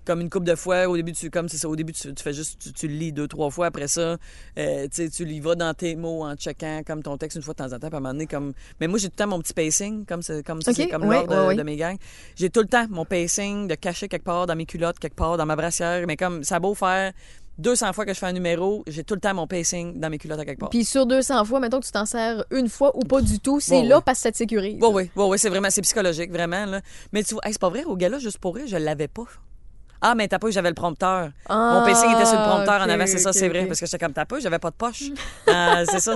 Comme une coupe de fois, au début, tu, comme c'est ça, au début, tu, tu fais juste, tu, tu le lis deux, trois fois. Après ça, euh, tu y vas dans tes mots en checkant comme ton texte une fois de temps en temps. Puis à un moment donné, comme. Mais moi, j'ai tout le temps mon petit pacing, comme c'est comme, ça, Ok, c'est comme ouais, l'ordre de, ouais, ouais. de mes gangs. J'ai tout le temps mon pacing de cacher quelque part dans mes culottes, quelque part dans ma brassière. Mais comme ça a beau faire 200 fois que je fais un numéro, j'ai tout le temps mon pacing dans mes culottes à quelque part. Puis sur 200 fois, mettons que tu t'en sers une fois ou pas du tout, c'est Ouais, là ouais. parce que ça te sécurise. Oui, oui, oui, c'est vraiment, c'est psychologique, vraiment. Là. Mais tu vois, hey, c'est pas vrai, au gala, juste pour rire, je l'avais pas. Ah, mais t'as pas, eu, j'avais le prompteur. Ah, Mon pacing était sur le prompteur en avant, c'est ça, c'est vrai. Parce que j'étais comme t'as pas, j'avais pas de poche. Ah, *laughs* c'est ça.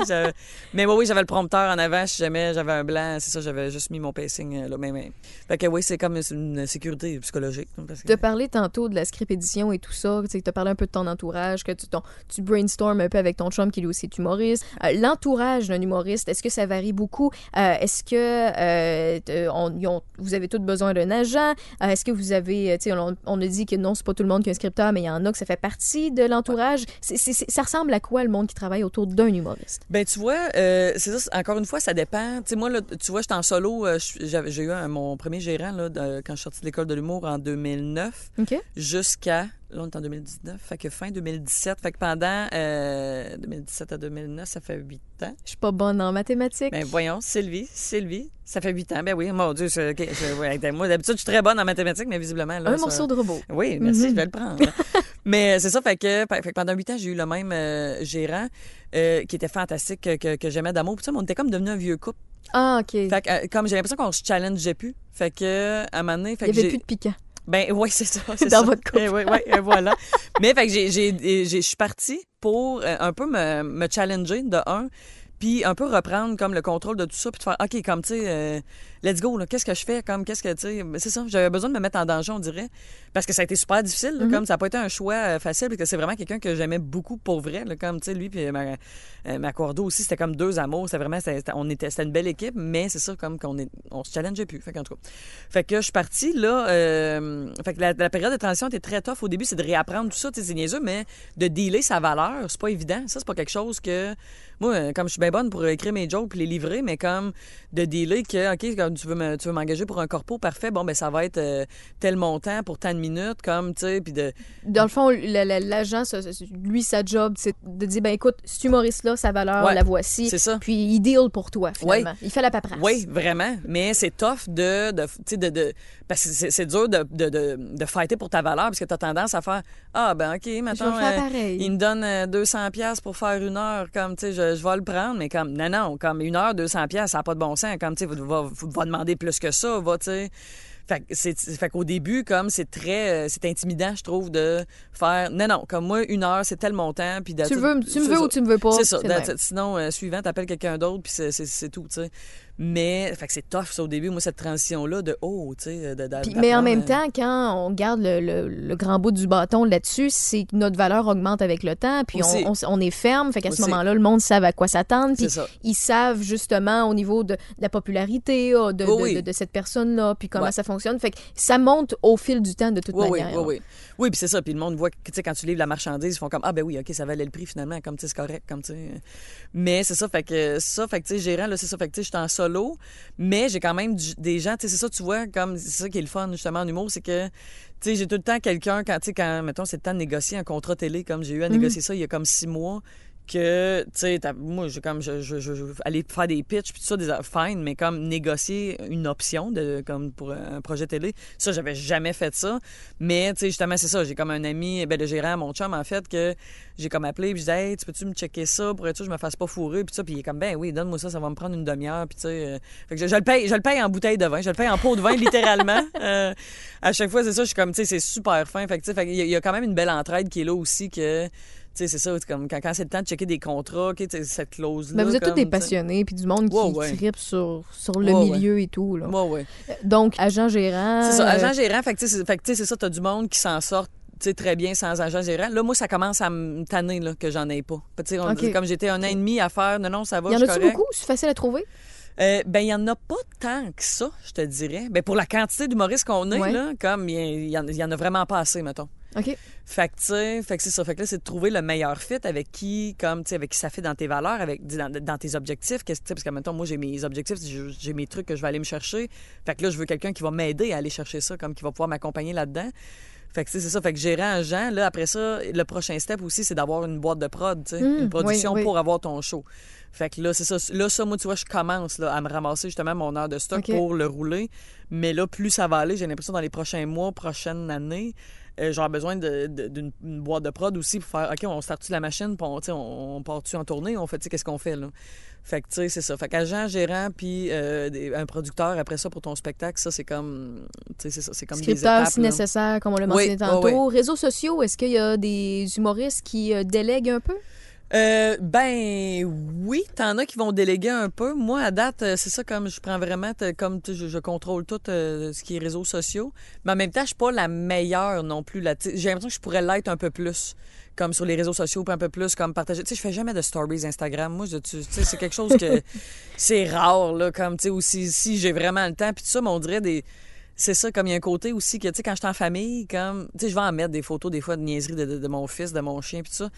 Mais oui, oui, j'avais le prompteur en avant. Si jamais j'avais un blanc, c'est ça, j'avais juste mis mon pacing euh, là. Mais, mais... Fait que oui, c'est comme une sécurité psychologique. là, Parce que... Tu as parlé tantôt de la script édition et tout ça, tu as parlé un peu de ton entourage, que tu, ton, tu brainstorm un peu avec ton chum qui lui aussi est humoriste. Euh, L'entourage d'un humoriste, est-ce que ça varie beaucoup? Euh, est-ce que euh, on- vous avez tous besoin d'un agent? Euh, est-ce que vous avez, euh, tu sais, on, on a dit que non, c'est pas tout le monde qui est un scripteur, mais il y en a que ça fait partie de l'entourage. Ça ressemble à quoi le monde qui travaille autour d'un humoriste? Ben tu vois, euh, c'est ça. c'est- Encore une fois, ça dépend. Tu sais, moi, là, tu vois, j'étais en solo. euh, J'ai eu un- mon premier gérant là, de- quand je suis sortie de l'école de l'humour en 2009 OK? jusqu'à Là, on est en 2019. Fait que fin 2017. Fait que pendant euh, 2017 à 2009, ça fait huit ans. Je suis pas bonne en mathématiques. Ben voyons, Sylvie, Sylvie, ça fait huit ans. Ben oui, mon Dieu, je- ouais, moi d'habitude je suis très bonne en mathématiques, mais visiblement là, un ça- morceau de robot. Oui, merci, Mhm. je vais le prendre. *laughs* mais c'est ça, fait que, fait que pendant huit ans, j'ai eu le même euh, gérant euh, qui était fantastique, que, j'aimais d'amour. Puis ça, on était comme devenu un vieux couple. Ah, OK. Fait que, euh, comme j'ai l'impression qu'on se challengeait plus. Fait que, à un moment donné, fait Il y que avait j'ai- plus de piquant. Ben *laughs* oui, c'est ça. *laughs* c'est Dans ça. votre couple. Eh oui, oui, voilà. Mais fait que j'ai, j'ai, j'ai- je suis partie pour euh, un peu me, me challenger de un, puis un peu reprendre comme le contrôle de tout ça, puis de faire OK, comme tu sais, euh, let's go, là, qu'est-ce que je fais, comme qu'est-ce que tu sais, c'est ça. J'avais besoin de me mettre en danger, on dirait, parce que ça a été super difficile, là, Mhm. comme ça n'a pas été un choix euh, facile, parce que c'est vraiment quelqu'un que j'aimais beaucoup pour vrai, là, comme tu sais, lui puis ma, euh, ma cordeau aussi, c'était comme deux amours, c'était vraiment, on était, c'était une belle équipe, mais c'est ça, comme qu'on est, on se challengeait plus, fait qu'en tout cas. Fait que je suis partie, là. euh, fait que la, la période de transition était très tough. Au début, c'est de réapprendre tout ça, tu sais, c'est niaiseux, mais de dealer sa valeur, c'est pas évident. Ça, c'est pas quelque chose que. Moi, euh, comme je suis bien bonne pour écrire mes jokes puis les livrer, mais comme de dealer que, OK, tu veux m'engager pour un corpo, parfait, bon, ben ça va être euh, tel montant pour tant de minutes, comme, tu sais, puis de. Dans le fond, la- la- l'agent, lui, sa job, c'est de dire, ben écoute, cet humoriste-là, sa valeur, Ouais, la voici. c'est ça. Puis il deal pour toi, finalement. Il fait la paperasse. Oui, vraiment. Mais c'est tough de. de, tu sais, de, de parce que c'est, dur de, de, de, de fighter pour ta valeur parce que tu as tendance à faire Ah, ben, OK, maintenant. pareil. il me donne euh, 200 pièces pour faire une heure. Comme, tu sais, je, je vais le prendre, mais comme, non, non, comme une heure, 200 pièces ça n'a pas de bon sens. Comme, tu sais, va, va demander plus que ça, va, tu sais. Fait, que c'est, fait qu'au début, comme, c'est très. euh, C'est intimidant, je trouve, de faire. Non, non, comme moi, une heure, c'est tel montant. Puis Tu, veux, tu me veux ça. ou tu me veux pas. C'est ça. Sinon, euh, suivant, t'appelles quelqu'un d'autre, puis c'est, c'est, c'est tout, tu sais. Mais, fait que c'est tough, ça, au début, moi, cette transition-là de oh, tu sais, de, de- Puis- mais en même euh, temps, quand on garde le, le- le grand bout du bâton là-dessus, c'est que notre valeur augmente avec le temps, puis on, on- on est ferme, fait qu'à ce moment-là, le monde savent à quoi s'attendre, puis ils savent justement au niveau de, de la popularité de, Oui, de- oui. de- cette personne-là, puis comment Ouais. ça fonctionne. Fait que ça monte au fil du temps de toute Oui, oui, manière. oui, oui. Oui, puis c'est ça. Puis le monde voit que, tu sais, quand tu livres la marchandise, ils font comme, ah, ben oui, OK, ça valait le prix finalement, comme, tu sais, c'est correct, comme, tu sais. Mais c'est ça, fait que, ça, fait que, tu sais, gérant, là, c'est ça, fait que, tu sais, j'étais en solo, mais j'ai quand même du- des gens, tu sais, c'est ça, tu vois, comme, c'est ça qui est le fun, justement, en humour, c'est que, tu sais, j'ai tout le temps quelqu'un, quand, tu sais, quand, mettons, c'est le temps de négocier un contrat télé, comme j'ai eu à négocier ça il y a comme six mois, que, tu sais, moi, j'ai comme, je, je, je, je- aller faire des pitchs, puis tout ça, des, fine, mais comme négocier une option de, comme pour un projet télé, ça, j'avais jamais fait ça. Mais, tu sais, justement, c'est ça, j'ai comme un ami, ben, le gérant, mon chum, en fait, que j'ai comme appelé, puis je disais, hey, tu peux-tu me checker ça pour être sûr que je me fasse pas fourrer, puis ça, puis il est comme, ben oui, donne-moi ça, ça va me prendre une demi-heure, puis tu sais, euh, fait que je, le paye, je le paye en bouteille de vin, je le paye en pot de vin, littéralement. *laughs* Euh, à chaque fois, c'est ça, je suis comme, tu sais, c'est super fin, fait que, tu sais, qu'il y il y, a quand même une belle entraide qui est là aussi que. Sais, c'est ça, comme quand, quand c'est le temps de checker des contrats, cette clause-là. Mais vous êtes tous des passionnés, puis du monde qui Ouais, ouais. tripe sur, sur le Ouais, milieu et tout. Là. Ouais. Donc, agent gérant. C'est ça, euh, agent gérant, fait que tu sais, c'est- ça, t'as du monde qui s'en sort très bien sans agent gérant. Là, moi, ça commence à me tanner là, que j'en ai pas. On-. Comme j'étais un an et demi à faire, non, non, ça va, y en a-tu beaucoup? C'est facile à trouver? Euh, ben, il y en a pas tant que ça, je te dirais. Ben, pour la quantité d'humoristes qu'on Ouais. là, comme, il y, en- il y en a vraiment pas assez, mettons. OK. Fait que, tu sais, fait que c'est ça. Fait que là, c'est de trouver le meilleur fit avec qui, comme, tu sais, avec qui ça fait dans tes valeurs, avec, dans, dans tes objectifs. Qu'est-ce que, tu sais, parce que, mettons, moi, j'ai mes objectifs, j'ai mes trucs que je vais aller me chercher. Fait que là, je veux quelqu'un qui va m'aider à aller chercher ça, comme qui va pouvoir m'accompagner là-dedans. Fait que, tu sais, c'est ça. Fait que gérant agent, là, après ça, le prochain step aussi, c'est d'avoir une boîte de prod, tu sais, Mmh, une production oui, oui. pour avoir ton show. Fait que là, c'est ça. Là, ça, moi, tu vois, je commence là, à me ramasser justement mon heure de stock pour le rouler. Mais là, plus ça va aller, j'ai l'impression dans les prochains mois, prochaines années, euh, j'aurai besoin d'une une boîte de prod aussi pour faire OK, on start-tu la machine, puis on, on, on part-tu en tournée, on fait, tu sais, qu'est-ce qu'on fait là? Fait que, tu sais, c'est ça. Fait qu'agent, gérant, puis euh, des- un producteur après ça pour ton spectacle, ça, c'est comme. Tu sais, c'est ça. C'est comme des Scripteur étapes. si là. nécessaire, comme on l'a Oui, mentionné tantôt. Réseaux sociaux, est-ce qu'il y a des humoristes qui euh, délèguent un peu? Euh, ben oui, t'en as qui vont déléguer un peu. Moi, à date, euh, c'est ça comme je prends vraiment, comme je, je contrôle tout euh, ce qui est réseaux sociaux. Mais en même temps, je suis pas la meilleure non plus. J'ai l'impression que je pourrais l'être un peu plus, comme sur les réseaux sociaux, puis un peu plus, comme partager. Tu sais, je fais jamais de stories Instagram. Moi, je- tu tu sais, c'est quelque chose que *laughs* c'est rare, là, comme, tu sais, aussi, si j'ai vraiment le temps. Puis tout ça, mais on dirait des... C'est ça, comme il y a un côté aussi que, tu sais, quand je suis en famille, comme, tu sais, je vais en mettre des photos, des fois, de niaiseries de, de- de mon fils, de mon chien, puis tout ça.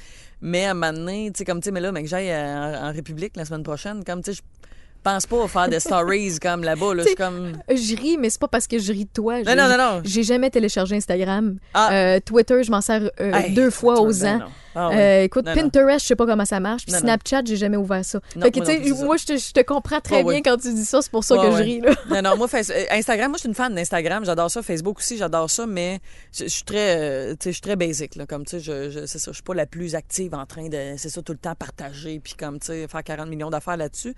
Mais à un moment donné, tu sais, comme, tu sais, mais là, mec, j'aille en, en République la semaine prochaine, comme, tu sais, je- pense pas à faire des stories *laughs* comme là-bas. Là, comme... Je ris, mais c'est pas parce que je ris de toi. Non, non, non, non. J'ai jamais téléchargé Instagram. Ah. Euh, Twitter, je m'en sers euh, Hey, deux fois aux ben ans. Ah, oui. Euh, écoute, Non, non. Pinterest, je sais pas comment ça marche. Puis Non. Snapchat, j'ai jamais ouvert ça. Non, fait que, moi tu sais, je te, je te comprends très bien quand tu dis ça. C'est pour ça que je ris, là. Non, non, moi, Face- euh, Instagram, moi, je suis une fan d'Instagram. J'adore ça. Facebook aussi, j'adore ça, mais je, je suis très, euh, je suis très basic, là. Comme, tu sais, je, je, c'est ça, je suis pas la plus active en train de, c'est ça, tout le temps partager, puis comme, tu sais, faire 40 millions d'affaires là-dessus.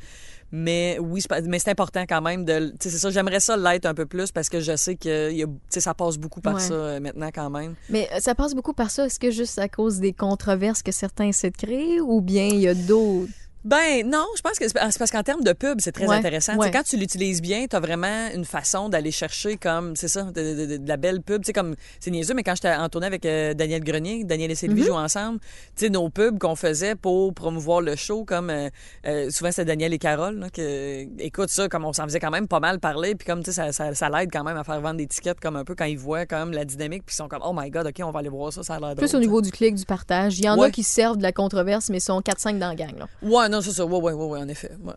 Mais oui, mais c'est important quand même de, c'est ça, j'aimerais ça l'être un peu plus parce que je sais que, y a- ça passe beaucoup par Ouais. ça euh, maintenant quand même. Mais ça passe beaucoup par ça. Est-ce que juste à cause des controverses que certains essaient de ou bien il y a d'autres? Ben non, je pense que c'est c'est parce qu'en termes de pub, c'est très Ouais, intéressant. Ouais. Quand tu l'utilises bien, tu as vraiment une façon d'aller chercher comme, c'est ça, de, de- de- de la belle pub. Tu sais, comme, c'est niaiseux, mais quand j'étais en tournée avec euh, Daniel Grenier, Daniel et Mm-hmm. Sylvie jouent ensemble, tu sais, nos pubs qu'on faisait pour promouvoir le show, comme, euh, euh, souvent c'était Daniel et Carole, là, que, écoute ça, comme on s'en faisait quand même pas mal parler, puis comme, tu sais, ça, ça, ça l'aide quand même à faire vendre des tickets comme un peu quand ils voient comme la dynamique, puis ils sont comme, oh my god, ok, on va aller voir ça, ça a l'air Plus drôle, au niveau du clic, du partage. Il y en a qui servent de la controverse, mais sont 4-5 dans la gang. Là. Ouais, non, c'est ça. Ouais, ouais, ouais, ouais, en effet. Ouais.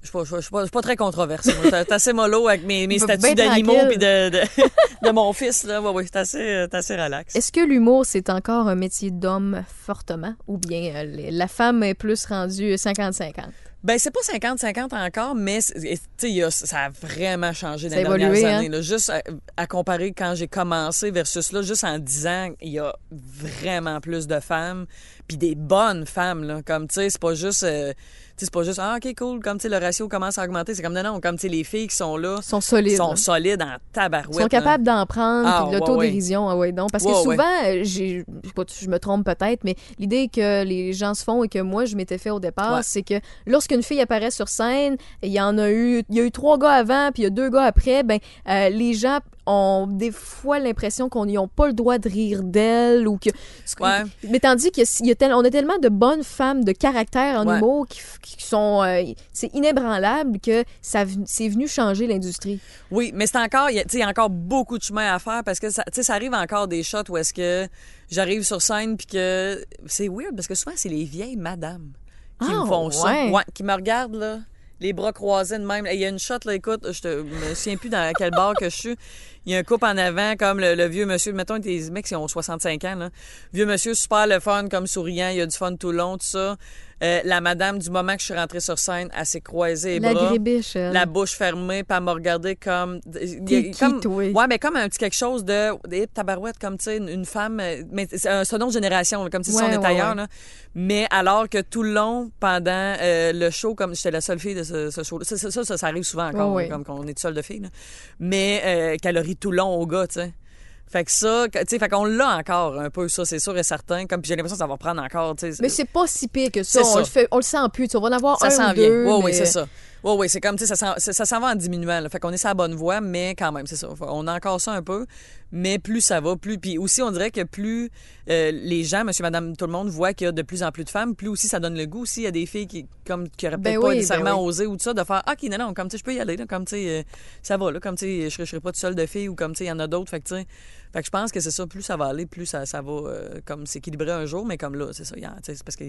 Je suis pas, je suis pas- pas, très controversé. moi. T'es- assez mollo avec mes, mes Ben statuts d'animaux tranquille. puis de, de, *laughs* de mon fils. Là. Ouais, ouais, c'est assez, euh, assez relax. Est-ce que l'humour, c'est encore un métier d'homme fortement ou bien euh, la femme est plus rendue 50-50? Ben, c'est pas 50-50 encore, mais y a- ça a vraiment changé dans les évolué, dernières hein? années. là. Juste à, à comparer quand j'ai commencé versus là, juste en 10 ans, il y a vraiment plus de femmes, puis des bonnes femmes. Là. Comme, tu sais, c'est pas juste... euh, tu sais, c'est pas juste, ah, OK, cool, comme, tu sais, le ratio commence à augmenter. C'est comme, non, non, comme, tu sais, les filles qui sont là sont solides. sont solides en tabarouette. Sont capables d'en prendre, Ah, puis de l'autodérision, ah ouais, donc. Parce que Ouais, ouais. souvent, euh, j'ai, je me trompe peut-être, mais l'idée que les gens se font et que moi, je m'étais fait au départ, Ouais. c'est que lorsqu'une fille apparaît sur scène, il y en a eu, il y a eu trois gars avant, puis il y a deux gars après, ben, euh, les gens ont des fois l'impression qu'on n'y ont pas le droit de rire d'elle ou que Ouais. mais tandis y a tel- on a tellement de bonnes femmes de caractère en Ouais. humour qui, sont euh, c'est inébranlable que ça c'est venu changer l'industrie Oui, mais c'est encore, il y a- y a encore beaucoup de chemin à faire parce que ça, tu sais, ça arrive encore des shots où est-ce que j'arrive sur scène puis que c'est weird parce que souvent c'est les vieilles madames qui Ah, me font ça. Ouais, qui me regardent là, les bras croisés de même. Il y a une shot là, écoute, je te me souviens plus dans quel bar que je suis. Il y a un couple en avant comme le, le vieux monsieur, mettons des mecs qui ont 65 ans là. Vieux monsieur super le fun comme souriant, il y a du fun tout le long tout ça. Euh, la madame du moment que je suis rentrée sur scène, elle s'est croisée les la bras elle. la bouche fermée, puis elle m'a regardé comme. qui, comme- toi? Ouais, mais comme un petit quelque chose de. Des tabarouettes, comme, tu sais, une, une femme. euh, Mais c'est un, autre génération, comme si Ouais, on ouais, ailleurs, ouais. là. Mais alors que tout le long, pendant euh, le show, comme j'étais la seule fille de ce, ce show-là, ça, ça, ça, arrive souvent encore, comme qu'on est tout seul de filles, là. Mais euh, qu'elle a tout long au gars, tu sais. Fait que ça, tu sais, fait qu'on l'a encore un peu, ça, c'est sûr et certain. Comme, j'ai l'impression que ça va prendre encore, tu sais. mais c'est pas si pire que ça on ça. le fait on le sent plus tu sais, on va en avoir Ça un s'en ou vient. deux Oui, oui, mais- c'est ça. Oui, oui, c'est comme, tu sais, ça s'en- va en diminuant. Là. Fait qu'on est sur la bonne voie, mais quand même, c'est ça. On a encore ça un peu, mais plus ça va, plus. Puis aussi, on dirait que plus euh, les gens, monsieur, madame, tout le monde, voient qu'il y a de plus en plus de femmes, plus aussi ça donne le goût. Aussi, il y a des filles qui, comme, qui auraient Ben peut-être pas oui, nécessairement ben oui. osé ou tout ça, de faire, OK, non, non, comme, tu sais, je peux y aller, là, comme, tu sais, euh, ça va, là, comme, tu sais, je je serai pas toute seule de filles ou comme, tu sais, il y en a d'autres. Fait que, tu sais, fait que je pense que c'est ça, plus ça va aller, plus ça, ça va euh, comme s'équilibrer un jour, mais comme là, c'est ça, il y a- tu sais, c'est parce que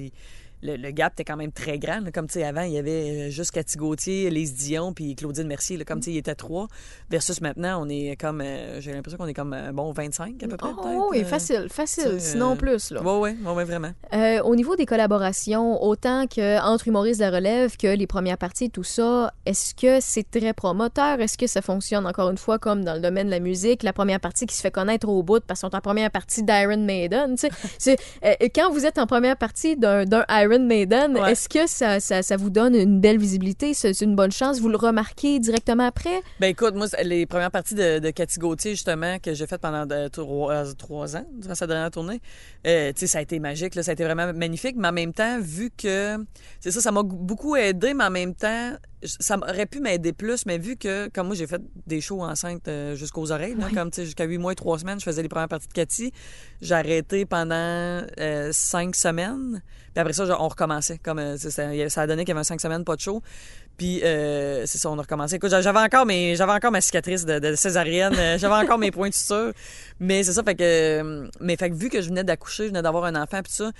le, le gap était quand même très grand. là. Comme tu sais, avant, il y avait euh, juste Cathy Gauthier, Lise Dion, puis Claudine Mercier. là. comme tu sais, il était trois. Versus maintenant, on est comme, euh, j'ai l'impression qu'on est comme, euh, bon, 25 à peu près. Oh, oui, facile, facile, sinon plus. Oui, oui, oui, vraiment. Euh, au niveau des collaborations, autant que entre humoristes de la relève que les premières parties tout ça, est-ce que c'est très promoteur? Est-ce que ça fonctionne encore une fois comme dans le domaine de la musique? La première partie qui se fait connaître au bout parce qu'ils sont en première partie d'Iron Maiden. *laughs* quand vous êtes en première partie d'un, d'un Iron Maiden, Ouais. est-ce que ça, ça, ça vous donne une belle visibilité? C'est, une bonne chance? Vous le remarquez directement après? Ben écoute, moi, les premières parties de, de Cathy Gauthier, justement, que j'ai faites pendant de- trois, trois ans, durant sa dernière tournée, euh, tu sais, ça a été magique, là, ça a été vraiment magnifique, mais en même temps, vu que, c'est ça, ça m'a beaucoup aidé, mais en même temps, ça aurait pu m'aider plus, mais vu que, comme moi, j'ai fait des shows enceintes euh, jusqu'aux oreilles, là, comme, tu sais, jusqu'à huit mois et trois semaines, je faisais les premières parties de Cathy, j'ai arrêté pendant euh, cinq semaines, puis après ça, on recommençait, comme, euh, ça, ça a donné qu'il y avait un cinq semaines, pas de show, Puis euh, c'est ça, on a recommencé. Écoute, j'avais encore mes, j'avais encore ma cicatrice de, de césarienne, euh, j'avais encore mes points de suture. Mais c'est ça, fait que, euh, mais fait que vu que je venais d'accoucher, je venais d'avoir un enfant, puis tout ça,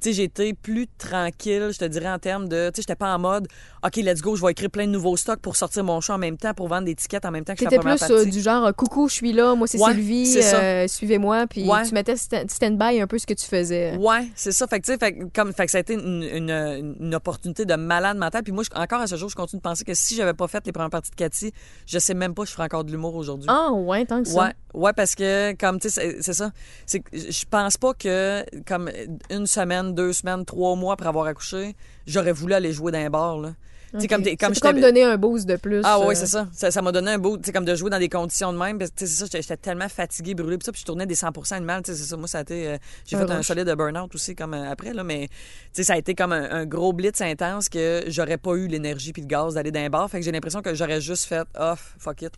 tu sais, j'étais plus tranquille, je te dirais, en termes de, tu sais, j'étais pas en mode, OK, let's go, je vais écrire plein de nouveaux stocks pour sortir mon show en même temps, pour vendre des tickets en même temps que je fais plus euh, du genre euh, coucou, je suis là, moi c'est Ouais, Sylvie, euh, suivez-moi, puis Ouais. tu mettais sta- stand-by un peu ce que tu faisais. Ouais, c'est ça. Fait que, tu sais, fait, comme, fait que ça a été une, une, une opportunité de malade mental. Puis moi, je- encore à ce jour, je continue de penser que si j'avais pas fait les premières parties de Cathy, je sais même pas je ferais encore de l'humour aujourd'hui. Ah ouais, tant que ça. Ouais, ouais, parce que comme tu sais, c'est- ça. C'est que je pense pas que comme une semaine, deux semaines, trois mois après avoir accouché, j'aurais voulu aller jouer dans un bar là. Tu sais, Ok. comme comme Ça peut j'étais- comme donner un boost de plus. ah euh, oui, c'est ça. Ça m'a donné un tu sais, comme de jouer dans des conditions de même. Tu c'est ça, j'étais- tellement fatiguée, brûlée, puis ça, puis je tournais des 100 animal, tu sais, c'est ça. Moi, ça a été, euh, j'ai fait un solide de burn-out aussi, comme euh, après, là, mais, tu sais, ça a été comme un, un gros blitz intense que j'aurais pas eu l'énergie puis le gaz d'aller dans un bar. Fait que j'ai l'impression que j'aurais juste fait off, fuck it.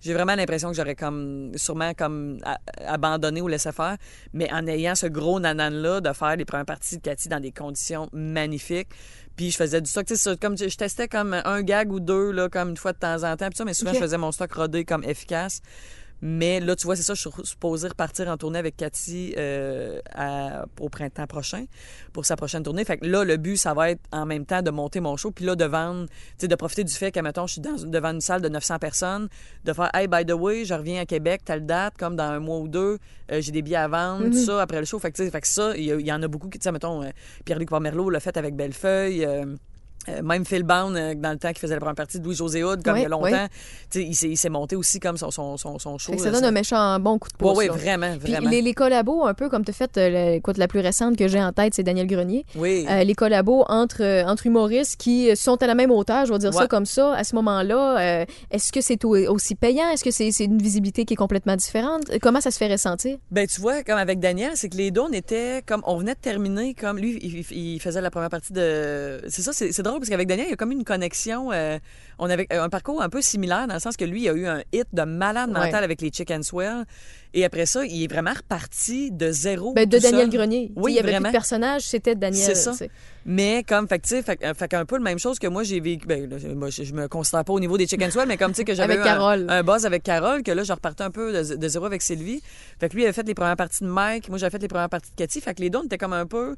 J'ai vraiment l'impression que j'aurais comme, sûrement comme abandonné ou laissé faire. Mais en ayant ce gros nanan-là de faire les premières parties de Cathy dans des conditions magnifiques. Puis je faisais du stock, tu sais, ça, comme je, testais comme un gag ou deux, là, comme une fois de temps en temps. Puis ça, mais souvent, je faisais mon stock rodé comme efficace. Mais là, tu vois, c'est ça, je suis supposée repartir en tournée avec Cathy euh, à- au printemps prochain pour sa prochaine tournée. Fait que là, le but, ça va être en même temps de monter mon show, puis là, de vendre, tu sais, de profiter du fait que, mettons, je suis dans, devant une salle de 900 personnes, de faire, hey, by the way, je reviens à Québec, telle date, comme dans un mois ou deux, euh, j'ai des billets à vendre, tout ça, après le show. Fait que, fait que ça, il y, a- il y en a beaucoup qui, tu sais, mettons, euh, Pierre-Luc Pomerleau l'a fait avec Bellefeuille. Euh, même Phil Bound, euh, dans le temps qui faisait la première partie de Louis-José Hood, comme il y a longtemps, sais, il s'est- monté aussi comme son, son, son, son show. Ça donne un méchant bon coup de pouce. Là. vraiment, Puis vraiment. les, les collabos, un peu comme tu as fait, euh, écoute, la plus récente que j'ai en tête, c'est Daniel Grenier. Oui. Euh, les collabos entre, entre humoristes qui sont à la même hauteur, je vais dire ça comme ça, à ce moment-là, est-ce que c'est au- aussi payant? Est-ce que c'est c'est une visibilité qui est complètement différente? Comment ça se fait ressentir? Ben, tu vois, comme avec Daniel, c'est que les deux, on était comme, on venait de terminer, comme lui, il, il faisait la première partie de. C'est ça, c'est c'est drôle parce qu'avec Daniel, il y a comme une connexion. euh, on avait un parcours un peu similaire dans le sens que lui, il a eu un hit de malade mental Ouais. avec les Chicken Swell. Et après ça, il est vraiment reparti de zéro. Ben, de Daniel seul. Grenier. Oui, il y avait vraiment. plus de personnage, c'était Daniel. C'est ça. Mais comme, fait que, tu sais, fait, qu'un peu la même chose que moi, j'ai vécu. Ben, là, moi, je, je me considère pas au niveau des Chicken Swell, mais comme, tu sais, que j'avais un-. Un, buzz avec Carole, que là, je repartais un peu de, de zéro avec Sylvie. Fait que lui, il avait fait les premières parties de Mike, moi, j'avais fait les premières parties de Cathy. Fait que les deux, on était comme un peu.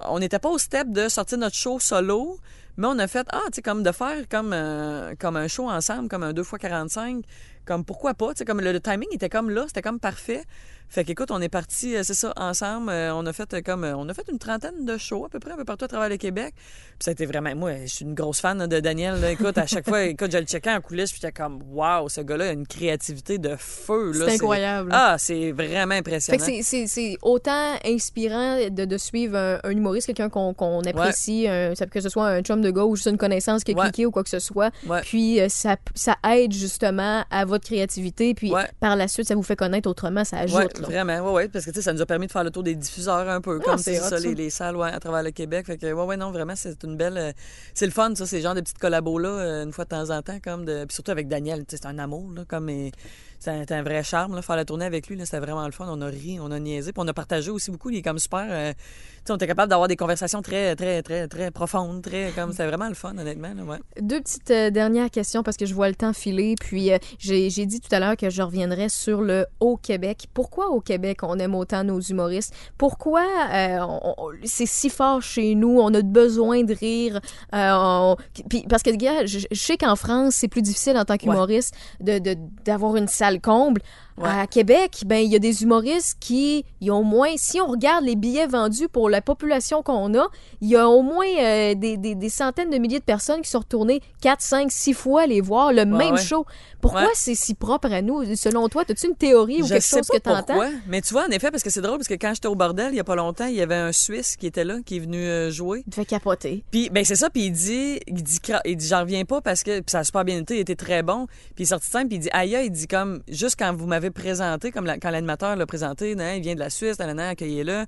On n'était pas au step de sortir notre show solo, mais on a fait, ah, tu sais, comme de faire comme, euh, comme un show ensemble, comme un 2x45. Comme pourquoi pas, tu sais, comme le, le timing était comme là, c'était comme parfait. Fait qu'écoute, on est parti, euh, c'est ça, ensemble. euh, on a fait euh, comme, on a fait une trentaine de shows à peu près, un peu partout à travers le Québec. Puis ça a été vraiment, moi, je suis une grosse fan de Daniel. là. Écoute, à chaque fois, *laughs* écoute, je le checkais en coulisses, puis j'étais comme, waouh, ce gars-là a une créativité de feu. là. C'est incroyable. Ah, c'est vraiment Fait impressionnant. que c'est- autant inspirant de, de suivre un, un humoriste, quelqu'un qu'on apprécie, un- que ce soit un chum de gars ou juste une connaissance qui a Ouais. cliqué ou quoi que ce soit. Ouais. Puis ça, ça aide justement à votre créativité. Puis Ouais. par la suite, ça vous fait connaître autrement, ça ajoute. Ouais, vraiment, ouais, ouais, parce que ça nous a permis de faire le tour des diffuseurs un peu, Ah, comme c'est ça, ça. les, les salles à travers le Québec. Fait que, ouais, ouais, non, vraiment, c'est une belle. euh, c'est le fun, ça, ces genres de petites collabos-là, euh, une fois de temps en temps, comme de. Puis surtout avec Daniel, c'est un amour, là, comme. et C'est un, vrai charme, là, faire la tournée avec lui, c'était vraiment le fun. On a ri, on a niaisé, puis on a partagé aussi beaucoup. Il est comme super. euh, tu sais, on était capable d'avoir des conversations très, très, très, très profondes, très. comme C'était vraiment le fun, honnêtement, là, ouais. Deux petites euh, dernières questions parce que je vois le temps filer. Puis euh, j'ai j'ai dit tout à l'heure que je reviendrais sur le Haut-Québec. Pourquoi au Québec on aime autant nos humoristes? Pourquoi euh, c'est si fort chez nous? On a besoin de rire. Euh, on- puis, parce que, gars, je, je sais qu'en France, c'est plus difficile en tant qu'humoriste de- de- d'avoir une salle comble. Ouais. À Québec, ben il y a des humoristes qui ils ont au moins, si on regarde les billets vendus pour la population qu'on a, il y a au moins euh, des, des- des centaines de milliers de personnes qui sont retournées 4, 5, 6 fois les voir le même ouais. show. Pourquoi c'est si propre à nous? Selon toi, as-tu une théorie ou Je quelque sais chose pas que tu entends? pourquoi, mais tu vois, en effet, parce que c'est drôle, parce que quand j'étais au bordel, il y a pas longtemps, il y avait un Suisse qui était là, qui est venu euh, jouer. Il te fait capoter. Puis ben c'est ça, puis il dit, il dit, cra- il dit, j'en reviens pas parce que puis ça a super bien été, il était très bon. Puis il est sorti de scène, puis il dit, aïe, il dit comme juste quand vous m'avez présenté, comme la- quand l'animateur l'a présenté, nan, il vient de la Suisse, nan, nan, accueillez-le.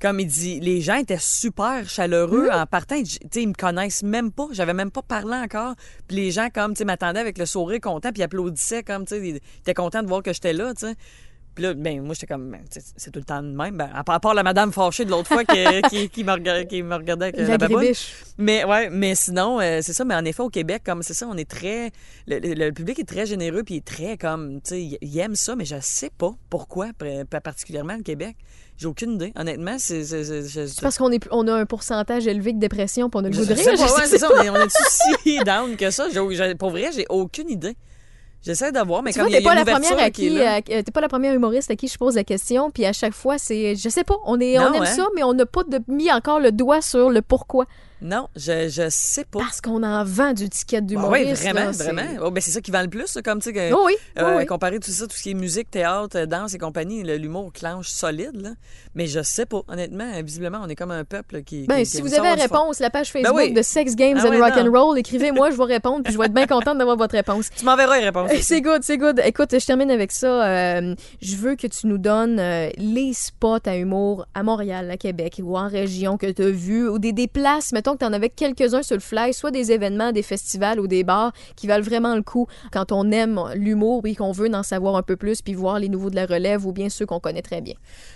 Comme il dit, les gens étaient super chaleureux en partant. Ils me connaissent même pas. J'avais même pas parlé encore. Puis les gens, comme, tu m'attendaient avec le sourire content, puis applaudissaient, comme, tu sais, ils étaient contents de voir que j'étais là, tu sais. Puis là, ben, moi, j'étais comme, ben, c'est tout le temps de même. Ben, à part à part la madame fâchée de l'autre fois qui, *laughs* qui, qui me regardait, qui me regardait avec La la baboune. Mais ouais, mais sinon, euh, c'est ça. Mais en effet, au Québec, comme c'est ça, on est très. Le, public est très généreux, puis il est très comme. Tu sais, il- aime ça, mais je sais pas pourquoi, particulièrement le Québec. J'ai aucune idée. Honnêtement, c'est. c'est- parce qu'on est, on a un pourcentage élevé de dépression, puis on a le goût de rire. *laughs* c'est ça. On est, on est si down que ça. Pour vrai, j'ai aucune idée. J'essaie d'avoir, mais Tu comme vois, il y a, t'es pas la première à qui à- euh, t'es pas la première humoriste à qui je pose la question, puis à chaque fois c'est, je sais pas, on est, on aime hein? ça, mais on n'a pas de, mis encore le doigt sur le pourquoi, Non, je, je sais pas. parce qu'on en vend du ticket Ah d'humoriste. oui, vraiment, là, vraiment. Oh, ben, c'est ça qui vend le plus, comme tu sais. Oh oui, Euh, oui. Comparé tout ça, tout ce qui est musique, théâtre, euh, danse et compagnie, l'humour clenche solide, là. Mais je sais pas, honnêtement, euh, visiblement, on est comme un peuple qui. Ben, qui- si qui vous avez la réponse, la page Facebook oui. de Sex Games Ah and Rock and. Roll, écrivez-moi, je *laughs* vais répondre, puis je vais être bien contente d'avoir votre réponse. Tu m'enverras les réponses. Eh, C'est good, c'est good. Écoute, je termine avec ça. Euh, je veux que tu nous donnes euh, les spots à humour à Montréal, à Québec ou en région que tu as vu ou des, des places, mettons que tu en avais quelques-uns sur le fly, soit des événements, des festivals ou des bars qui valent vraiment le coup quand on aime l'humour et qu'on veut en savoir un peu plus puis voir les nouveaux de la relève ou bien ceux qu'on connaît très bien.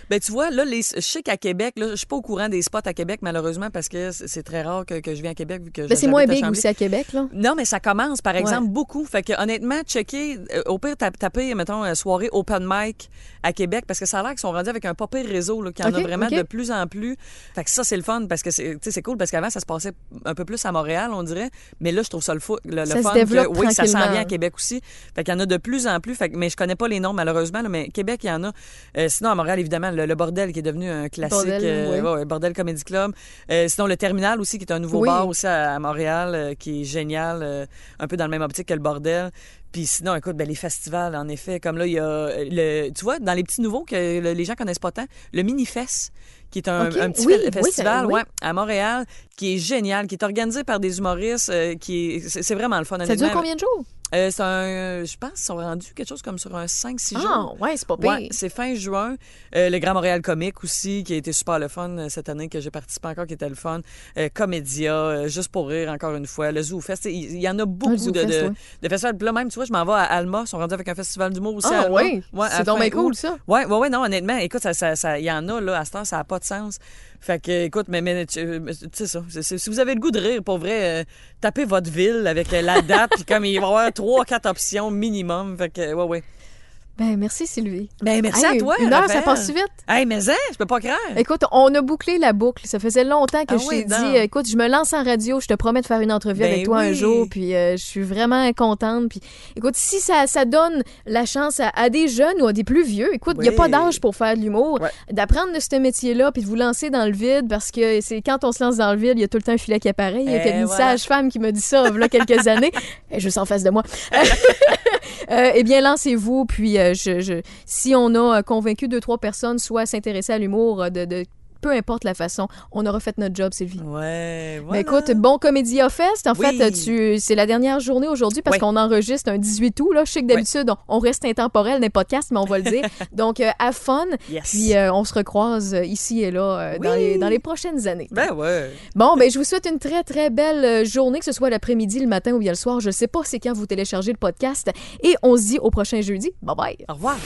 Ben, tu vois, là, les, je sais qu'à Québec, là, je suis pas au courant des spots à Québec, malheureusement, parce que c'est très rare que, que je viens à Québec vu que Ben, je- c'est moins big aussi à Québec, là. Non, mais ça commence, par exemple, beaucoup. Fait que, honnêtement, checker, euh, au pire, tap- taper, mettons, euh, soirée open mic à Québec, parce que ça a l'air qu'ils sont rendus avec un pas pire réseau, là, qu'il y en a vraiment de plus en plus. Fait que ça, c'est le fun, parce que c'est, tu sais, c'est cool, parce qu'avant, ça se passait un peu plus à Montréal, on dirait. Mais là, je trouve ça le, fou, le, le Ça se fun. que, oui, ça s'en vient à Québec aussi. Fait qu'il y en a de plus en plus. Fait que, mais je connais pas les noms, malheureusement, là, mais Québec, il y en a. Euh, sinon, à Montréal, évidemment, le, le Bordel, qui est devenu un classique. Bordel, euh, ouais, ouais, Bordel Comedy Club. Euh, sinon, le Terminal aussi, qui est un nouveau Oui. bar aussi à, à Montréal, euh, qui est génial, euh, un peu dans le même optique que le Bordel. Puis sinon, écoute, ben, les festivals, en effet, comme là, il y a, le, tu vois, dans les petits nouveaux que le- les gens connaissent pas tant, le Minifest, qui est un, petit Oui, fe- oui, festival ça- oui. ouais, à Montréal, qui est génial, qui est organisé par des humoristes, euh, qui est, c'est, vraiment le fun. Ça dure combien de jours? Euh, c'est un, je pense qu'ils sont rendus quelque chose comme sur un 5-6 Ah, jours. ouais, c'est pas pire. Ouais, c'est fin juin. Euh, le Grand Montréal Comique aussi, qui a été super le fun euh, cette année, que j'ai participé encore, qui était le fun. Euh, Comédia, euh, Juste pour rire, encore une fois. Le Zoo Fest, il il y, en a beaucoup Zoo de, Fest, de, ouais. de festivals. Puis là, même, tu vois, je m'en vais à Alma. Ils sont rendus avec un festival d'humour aussi à Ah, Alma. oui. Ouais, c'est donc bien cool, ça. Ouais, ouais, ouais, non, honnêtement, écoute, ça, ça, ça- il y en a, là, à cette heure, ça n'a pas de sens. Fait que, écoute, mais, mais tu sais ça, c'est- si vous avez le goût de rire, pour vrai, euh, tapez votre ville avec euh, la date, *laughs* puis comme il va y avoir trois, quatre options minimum. Fait que, ouais, ouais. Ben, merci Sylvie. Ben, merci Hey, à toi. Une heure, ça passe vite. Hey, mais hein, je peux pas croire. Écoute, on a bouclé la boucle. Ça faisait longtemps que Ah je oui, t'ai dit, écoute, je me lance en radio, je te promets de faire une entrevue Ben avec toi un jour, puis euh, je suis vraiment contente. Puis, écoute, si ça, ça donne la chance à, à des jeunes ou à des plus vieux, écoute, il n'y a pas d'âge pour faire de l'humour, Ouais. d'apprendre de ce métier-là, puis de vous lancer dans le vide, parce que c'est quand on se lance dans le vide, il y a tout le temps un filet qui apparaît. Il y a Eh, une voilà. sage-femme qui me dit ça, il y a quelques *laughs* années, et juste en face de moi. *laughs* Euh, eh bien, lancez-vous. Puis, euh, si on a euh, convaincu deux, trois personnes, soit s'intéresser à l'humour, euh, de- peu importe la façon, on aura fait notre job, Sylvie. Ouais, voilà. Mais écoute, bon Comédia Fest. En Oui. fait, tu, c'est la dernière journée aujourd'hui parce Oui. qu'on enregistre un 18 août. Là. Je sais que d'habitude, on, on reste intemporel les podcasts, mais on va le dire. *laughs* Donc, euh, have fun. Yes. Puis, euh, on se recroise euh, ici et là euh, dans, les, dans les prochaines années. Ben ouais. Bon, ben, je vous souhaite une très, très belle euh, journée, que ce soit l'après-midi, le matin ou bien le soir. Je sais pas c'est quand vous téléchargez le podcast. Et on se dit au prochain jeudi. Bye bye. Au revoir.